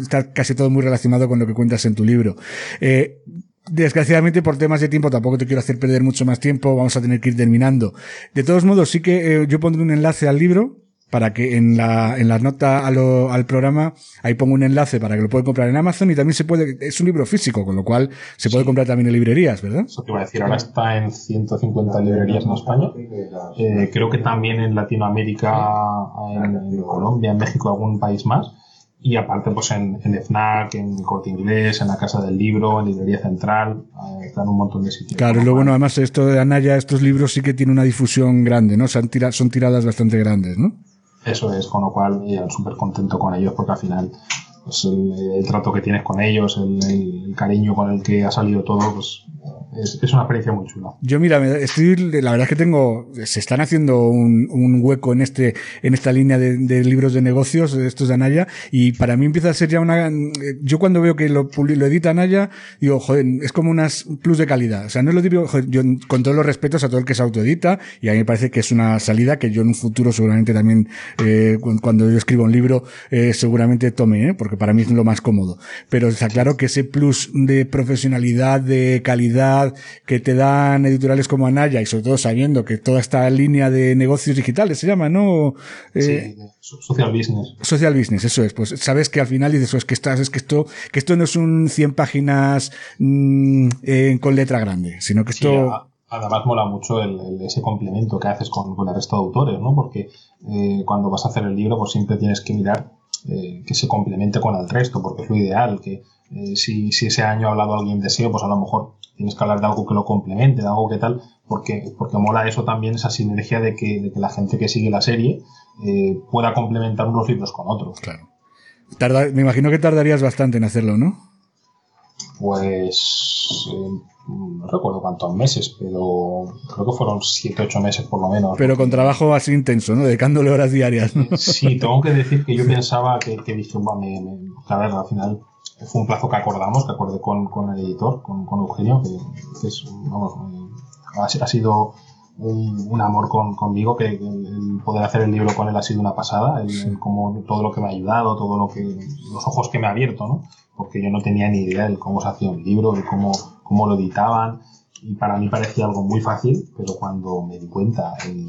está casi todo muy relacionado con lo que cuentas en tu libro. Eh, Desgraciadamente por temas de tiempo tampoco te quiero hacer perder mucho más tiempo, vamos a tener que ir terminando. De todos modos, sí que eh, yo pondré un enlace al libro para que en la, en la nota a lo- al programa, ahí pongo un enlace para que lo puedan comprar en Amazon y también se puede, es un libro físico, con lo cual se puede comprar también en librerías, ¿verdad? Eso te iba a decir, ahora está en 150 librerías en España. Eh, creo que también en Latinoamérica, en, en Colombia, en México, algún país más. Y aparte, pues en, en FNAC, en Corte Inglés, en la Casa del Libro, en Librería Central, eh, están un montón de sitios. Claro, y luego, bueno, además esto de Anaya, estos libros sí que tienen una difusión grande, ¿no? Se han tira- son tiradas bastante grandes, ¿no? Eso es, con lo cual, súper contento con ellos porque al final, pues el, trato que tienes con ellos, el, cariño con el que ha salido todo, pues es, una experiencia muy chula. Yo, mira, estoy, la verdad es que tengo, se están haciendo un, un hueco en este, en esta línea de, libros de negocios, estos de Anaya, y para mí empieza a ser ya una, yo cuando veo que lo, lo edita Anaya, digo, joder, es como unas plus de calidad. O sea, no es lo típico, yo con todos los respetos a todo el que se autoedita, y a mí me parece que es una salida que yo en un futuro seguramente también, eh, cu- cuando yo escriba un libro, eh, seguramente tome, ¿eh? Para mí es lo más cómodo. Pero está claro que ese plus de profesionalidad, de calidad, que te dan editoriales como Anaya, y sobre todo sabiendo que toda esta línea de negocios digitales se llama, ¿no? Eh, Sí, so- social business. Social business, eso es. Pues sabes que al final dices, "Oh, es que estás, es que esto, que esto no es un 100 páginas mm, eh, con letra grande, sino que Sí, esto, a- además mola mucho el, el- ese complemento que haces con, con el resto de autores, ¿no? Porque eh, cuando vas a hacer el libro, pues siempre tienes que mirar eh, que se complemente con el resto, porque es lo ideal, que eh, si, si ese año ha hablado alguien de SEO, pues a lo mejor tienes que hablar de algo que lo complemente, de algo que tal, porque, porque mola eso también, esa sinergia de que, de que la gente que sigue la serie eh, pueda complementar unos libros con otros. claro. Tarda- me imagino que tardarías bastante en hacerlo, ¿no? pues no recuerdo cuántos meses, pero creo que fueron 7, 8 meses por lo menos. Pero con trabajo así intenso, ¿no? Dedicándole horas diarias. ¿no? Sí, tengo que decir que yo pensaba que, que dije, bueno, me, me, a ver, al final fue un plazo que acordamos, que acordé con, con el editor, con, con Eugenio, que, que, es, vamos, ha, ha sido un, un amor con, conmigo, que, el poder hacer el libro con él ha sido una pasada, el, el, como todo lo que me ha ayudado, todo lo que, los ojos que me ha abierto, ¿no? Porque yo no tenía ni idea de cómo se hacía un libro, de cómo, cómo lo editaban, y para mí parecía algo muy fácil, pero cuando me di cuenta, eh,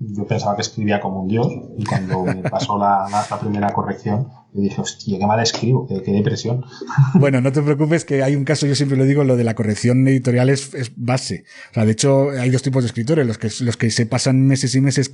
yo pensaba que escribía como un dios, y cuando me pasó la, primera corrección, y dije, hostia, qué mal escribo, qué, qué, depresión. Bueno, no te preocupes que hay un caso, yo siempre lo digo, lo de la corrección editorial es, es base. O sea, de hecho, hay dos tipos de escritores, los que, los que se pasan meses y meses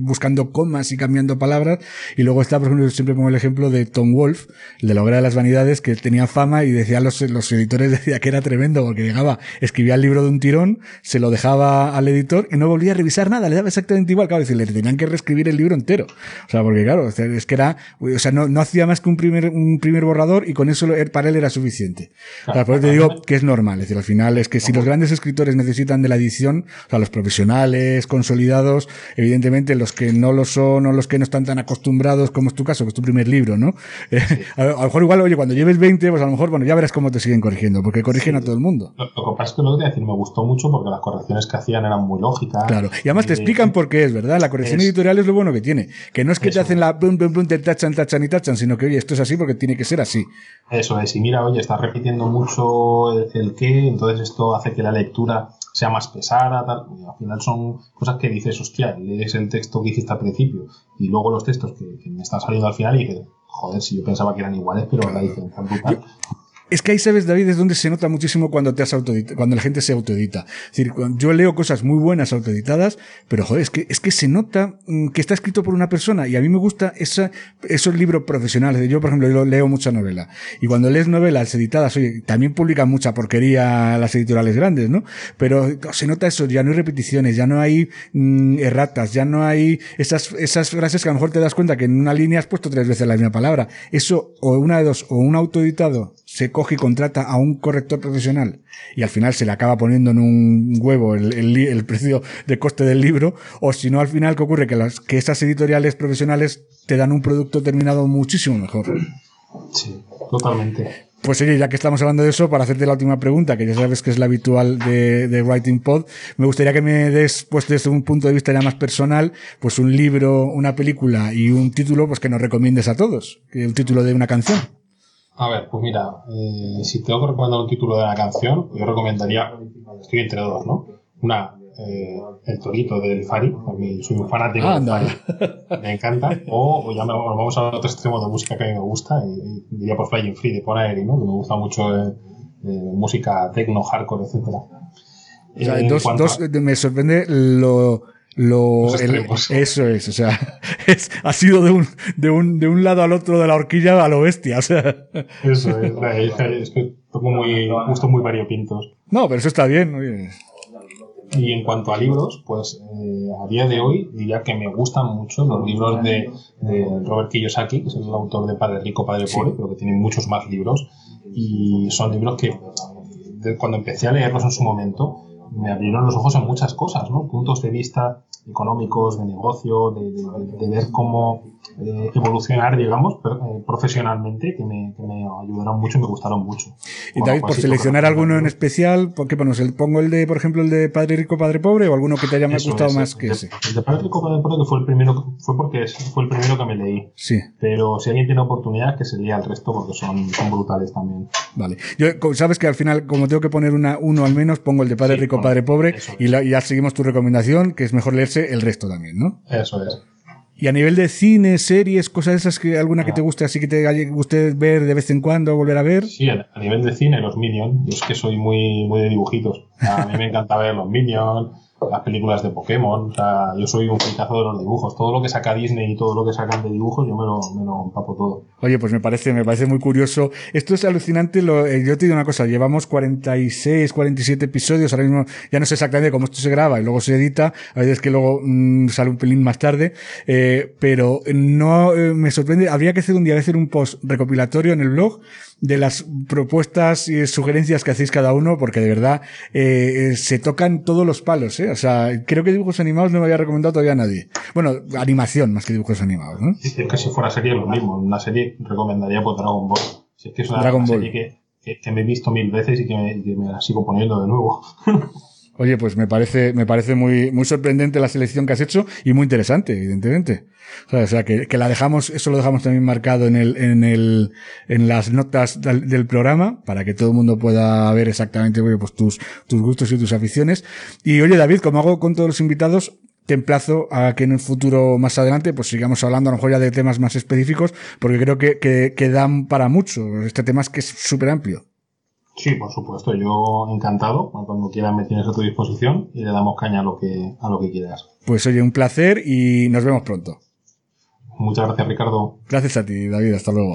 buscando comas y cambiando palabras, y luego está, por ejemplo, yo siempre pongo el ejemplo de Tom Wolfe, el de la obra de las vanidades, que tenía fama y decía los, los editores decía que era tremendo, porque llegaba, escribía el libro de un tirón, se lo dejaba al editor y no volvía a revisar nada, le daba exactamente igual, claro, decir, le tenían que reescribir el libro entero. O sea, porque claro, es que era, o sea, no, no hacía más que un primer, un primer borrador y con eso para él era suficiente. O sea, por eso te digo que es normal. Es decir, al final es que si los grandes escritores necesitan de la edición, o sea, los profesionales, consolidados, evidentemente los que no lo son o los que no están tan acostumbrados, como es tu caso, que es tu primer libro, ¿no? Eh, a, lo mejor igual, oye, cuando lleves 20, pues a lo mejor, bueno, ya verás cómo te siguen corrigiendo, porque corrigen sí. a todo el mundo. Lo, lo, que pasa es que lo que te decir, me gustó mucho porque las correcciones que hacían eran muy lógicas. Claro. Y además te explican por qué es, ¿verdad? La corrección es, editorial es lo bueno que tiene. Que no es que eso. te hacen la plum, plum, plum, te tachan, tachan y tachan, sino que, oye, esto es así porque tiene que ser así. Eso es, y mira, oye, estás repitiendo mucho el, el qué, entonces esto hace que la lectura sea más pesada, tal. Al final son cosas que dices, hostia, lees el texto que hiciste al principio y luego los textos que, que me están saliendo al final y dices, joder, si yo pensaba que eran iguales, pero la diferencia brutal. Es que ahí sabes, David, es donde se nota muchísimo cuando te has cuando la gente se autoedita. Es decir, yo leo cosas muy buenas autoeditadas, pero joder, es que, es que se nota mm, que está escrito por una persona y a mí me gusta esa, esos libros profesionales. Yo, por ejemplo, leo mucha novela. Y cuando lees novelas editadas, oye, también publican mucha porquería las editoriales grandes, ¿no? Pero se nota eso, ya no hay repeticiones, ya no hay mm, erratas, ya no hay esas, esas frases que a lo mejor te das cuenta que en una línea has puesto tres veces la misma palabra. Eso, o una de dos, o un autoeditado se coge y contrata a un corrector profesional y al final se le acaba poniendo en un huevo el, el, el precio de coste del libro, o si no, al final, ¿qué ocurre? Que, las, que esas editoriales profesionales te dan un producto terminado muchísimo mejor. Sí, totalmente. Pues oye, ya que estamos hablando de eso, para hacerte la última pregunta, que ya sabes que es la habitual de, de Writing Pod, me gustaría que me des, pues desde un punto de vista ya más personal, pues un libro, una película y un título, pues que nos recomiendes a todos, un título de una canción. A ver, pues mira, eh, si tengo que recomendar un título de una canción, yo recomendaría, estoy entre dos, ¿no? Una, eh, El Torito del Fari, porque soy un fanático ah, Fari, me encanta, o, o ya me, vamos al otro extremo de música que a mí me gusta, y, y diría por Flying Free de Ponaeri, ¿no? Que me gusta mucho eh, música techno, hardcore, etcétera. O sea, dos, dos, a... me sorprende lo lo el, eso es o sea es, ha sido de un de un de un lado al otro de la horquilla a lo bestia o sea eso es, es que toco muy gusto muy variopintos no pero eso está bien oye. y en cuanto a libros pues eh, a día de hoy diría que me gustan mucho los libros de, de Robert Kiyosaki que es el autor de Padre Rico Padre Pobre sí. pero que tiene muchos más libros y son libros que cuando empecé a leerlos en su momento me abrieron los ojos a muchas cosas, ¿no? Puntos de vista económicos, de negocio, de, de, de ver cómo eh, evolucionar, digamos, per, eh, profesionalmente, que me, que me, ayudaron mucho y me gustaron mucho. Y bueno, David, pues por seleccionar alguno en especial, ¿por qué pones? El, ¿Pongo el de, por ejemplo, el de Padre Rico, Padre Pobre o alguno que te haya más gustado más que ese? El de Padre Rico, Padre Pobre que fue el primero, fue porque fue el primero que me leí. Sí. Pero si alguien tiene oportunidad, que se lea el resto porque son, son brutales también. Vale. Yo, sabes que al final, como tengo que poner una, uno al menos, pongo el de Padre sí, Rico, Padre Pobre y la, ya seguimos tu recomendación, que es mejor leerse el resto también, ¿no? Eso es. Y a nivel de cine, series, cosas esas que alguna que te guste, así que te guste ver de vez en cuando, volver a ver. Sí, a nivel de cine, los Minions. Yo es que soy muy, muy de dibujitos. A mí me encanta ver los Minions, las películas de Pokémon. O sea, yo soy un fricazo de los dibujos. Todo lo que saca Disney y todo lo que sacan de dibujos, yo me lo, me lo empapo todo. Oye, pues me parece, me parece muy curioso. Esto es alucinante. Lo, eh, yo te digo una cosa, llevamos 46, 47 episodios. Ahora mismo ya no sé exactamente cómo esto se graba y luego se edita. A veces que luego mmm, sale un pelín más tarde. Eh, pero no eh, me sorprende. Habría que hacer un día, hacer un post recopilatorio en el blog de las propuestas y sugerencias que hacéis cada uno, porque de verdad eh, se tocan todos los palos, ¿eh? O sea, creo que dibujos animados no me había recomendado todavía a nadie. Bueno, animación más que dibujos animados, ¿no? Es que si fuera serie lo mismo. Una serie recomendaría pues Dragon Ball. Si es que es una, Dragon una Ball. serie que, que, que me he visto mil veces y que me, que me la sigo poniendo de nuevo. Oye, pues me parece, me parece muy, muy sorprendente la selección que has hecho y muy interesante, evidentemente. O sea, que, que la dejamos, eso lo dejamos también marcado en el, en el, en las notas del, del programa para que todo el mundo pueda ver exactamente, oye, pues tus, tus gustos y tus aficiones. Y oye, David, como hago con todos los invitados, te emplazo a que en el futuro más adelante pues sigamos hablando a lo mejor ya de temas más específicos porque creo que, que, que dan para mucho. Este tema es que es súper amplio. Sí, por supuesto. Yo encantado. Cuando quieras me tienes a tu disposición y le damos caña a lo que, a lo que quieras. Pues oye, un placer y nos vemos pronto. Muchas gracias, Ricardo. Gracias a ti, David. Hasta luego.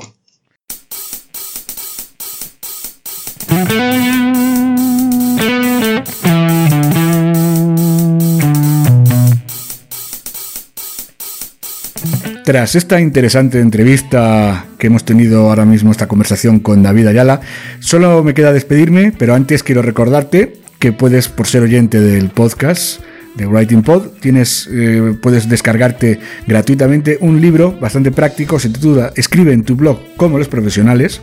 Tras esta interesante entrevista que hemos tenido ahora mismo, esta conversación con David Ayala, solo me queda despedirme, pero antes quiero recordarte que puedes, por ser oyente del podcast, de Writing Pod, tienes, eh, puedes descargarte gratuitamente un libro bastante práctico, se titula Escribe en tu blog como los profesionales,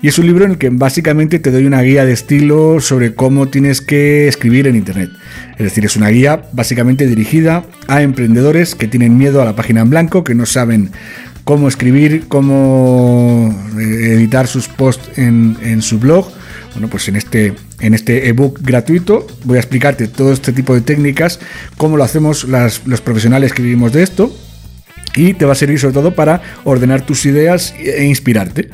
y es un libro en el que básicamente te doy una guía de estilo sobre cómo tienes que escribir en Internet. Es decir, es una guía básicamente dirigida a emprendedores que tienen miedo a la página en blanco, que no saben cómo escribir, cómo eh, editar sus posts en, en su blog. Bueno, pues en este, en este ebook gratuito voy a explicarte todo este tipo de técnicas, cómo lo hacemos las- los profesionales que vivimos de esto. Y te va a servir sobre todo para ordenar tus ideas e inspirarte.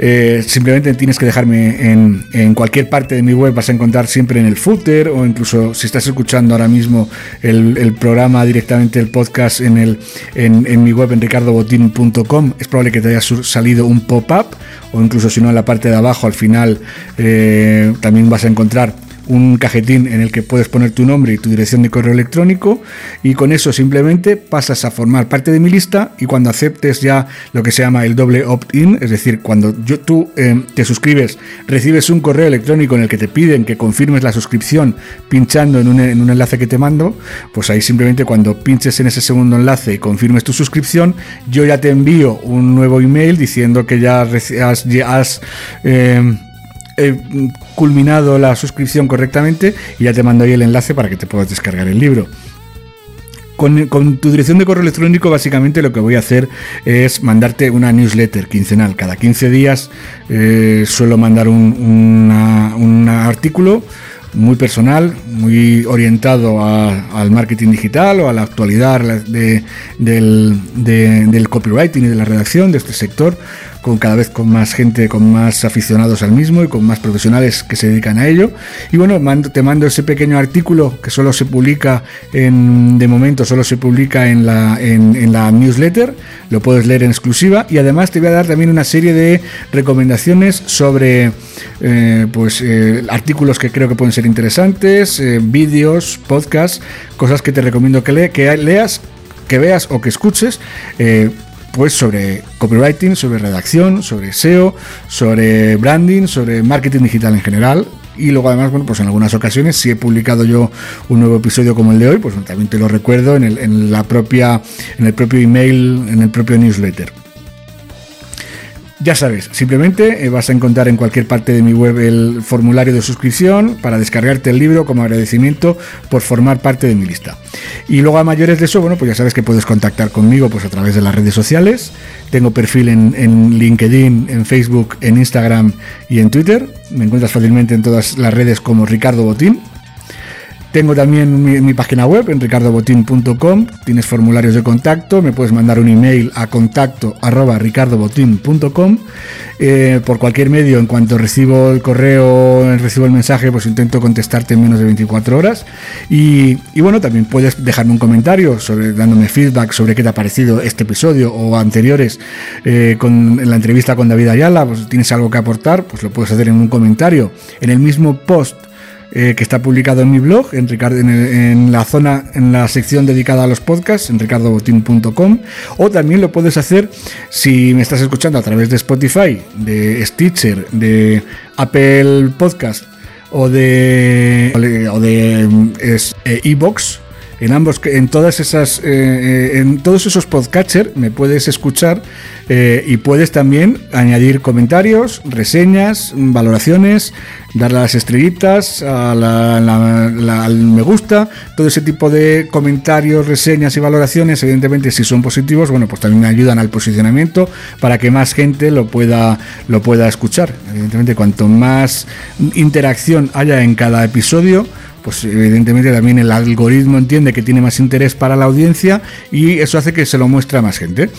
Eh, simplemente tienes que dejarme en, cualquier parte de mi web, vas a encontrar siempre en el footer o incluso si estás escuchando ahora mismo el, programa directamente, el podcast en, el, en, mi web en ricardobotin.com, es probable que te haya salido un pop-up o incluso si no en la parte de abajo al final eh, también vas a encontrar un cajetín en el que puedes poner tu nombre y tu dirección de correo electrónico y con eso simplemente pasas a formar parte de mi lista y cuando aceptes ya lo que se llama el doble opt-in, es decir, cuando tú eh, te suscribes, recibes un correo electrónico en el que te piden que confirmes la suscripción pinchando en un, en un enlace que te mando, pues ahí simplemente cuando pinches en ese segundo enlace y confirmes tu suscripción, yo ya te envío un nuevo email diciendo que ya has, eh, culminado la suscripción correctamente y ya te mando ahí el enlace para que te puedas descargar el libro. Con, tu dirección de correo electrónico, básicamente lo que voy a hacer es mandarte una newsletter quincenal. Cada 15 días eh, suelo mandar un, artículo muy personal, muy orientado al marketing digital o a la actualidad de- del, de- del copywriting y de la redacción de este sector, con cada vez con más gente, con más aficionados al mismo y con más profesionales que se dedican a ello. Y bueno, te mando ese pequeño artículo que solo se publica en, de momento, solo se publica en la, en, la newsletter, lo puedes leer en exclusiva y además te voy a dar también una serie de recomendaciones sobre eh, pues eh, artículos que creo que pueden ser interesantes, eh, vídeos, podcasts, cosas que te recomiendo que, le- que leas, que veas o que escuches. Pues sobre copywriting, sobre redacción, sobre SEO, sobre branding, sobre marketing digital en general. Y luego además, bueno, pues en algunas ocasiones, si he publicado yo un nuevo episodio como el de hoy, pues también te lo recuerdo en el, en la propia, en el propio email, en el propio newsletter. Ya sabes, simplemente eh, vas a encontrar en cualquier parte de mi web el formulario de suscripción para descargarte el libro como agradecimiento por formar parte de mi lista. Y luego a mayores de eso, bueno, pues ya sabes que puedes contactar conmigo pues a través de las redes sociales. Tengo perfil en, en LinkedIn, en Facebook, en Instagram y en Twitter. Me encuentras fácilmente en todas las redes como Ricardo Botín. Tengo también mi, página web en ricardobotin.com, tienes formularios de contacto, me puedes mandar un email a contacto arroba ricardobotin.com. Eh, por cualquier medio, en cuanto recibo el correo, recibo el mensaje, pues intento contestarte en menos de 24 horas. Y, bueno, también puedes dejarme un comentario sobre, dándome feedback sobre qué te ha parecido este episodio o anteriores eh, con en la entrevista con David Ayala. Pues tienes algo que aportar, pues lo puedes hacer en un comentario. En el mismo post eh, que está publicado en mi blog, en, Ricardo, en, la zona, en la sección dedicada a los podcasts, en ricardobotín.com, o también lo puedes hacer si me estás escuchando a través de Spotify, de Stitcher, de Apple Podcast o de o de Evox en ambos, en todas esas, eh, eh, en todos esos podcatchers me puedes escuchar eh, y puedes también añadir comentarios, reseñas, valoraciones, darle a las estrellitas, al me gusta, todo ese tipo de comentarios, reseñas y valoraciones, evidentemente si son positivos, bueno, pues también ayudan al posicionamiento para que más gente lo pueda, lo pueda escuchar. Evidentemente, cuanto más interacción haya en cada episodio, pues evidentemente también el algoritmo entiende que tiene más interés para la audiencia y eso hace que se lo muestre a más gente.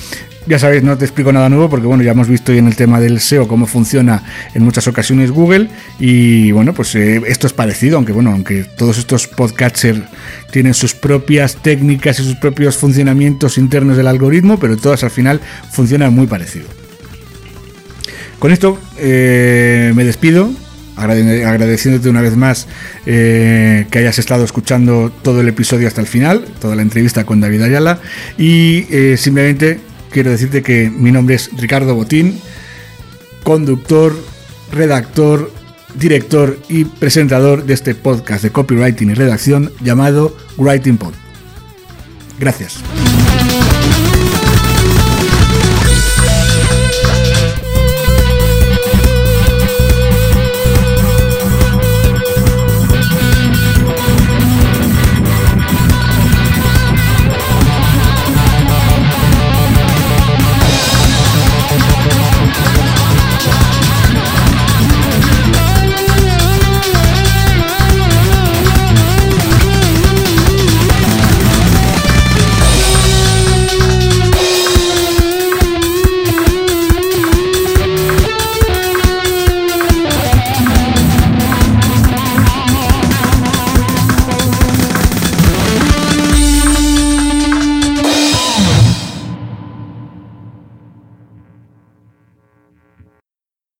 Ya sabéis, no te explico nada nuevo porque bueno, ya hemos visto en el tema del SEO cómo funciona en muchas ocasiones Google y bueno, pues eh, esto es parecido, aunque bueno, aunque todos estos podcatchers tienen sus propias técnicas y sus propios funcionamientos internos del algoritmo, pero todas al final funcionan muy parecido. Con esto eh, me despido, agradeciéndote una vez más eh, que hayas estado escuchando todo el episodio hasta el final, toda la entrevista con David Ayala y eh, simplemente quiero decirte que mi nombre es Ricardo Botín, conductor, redactor, director y presentador de este podcast de copywriting y redacción llamado Writing Pod. Gracias.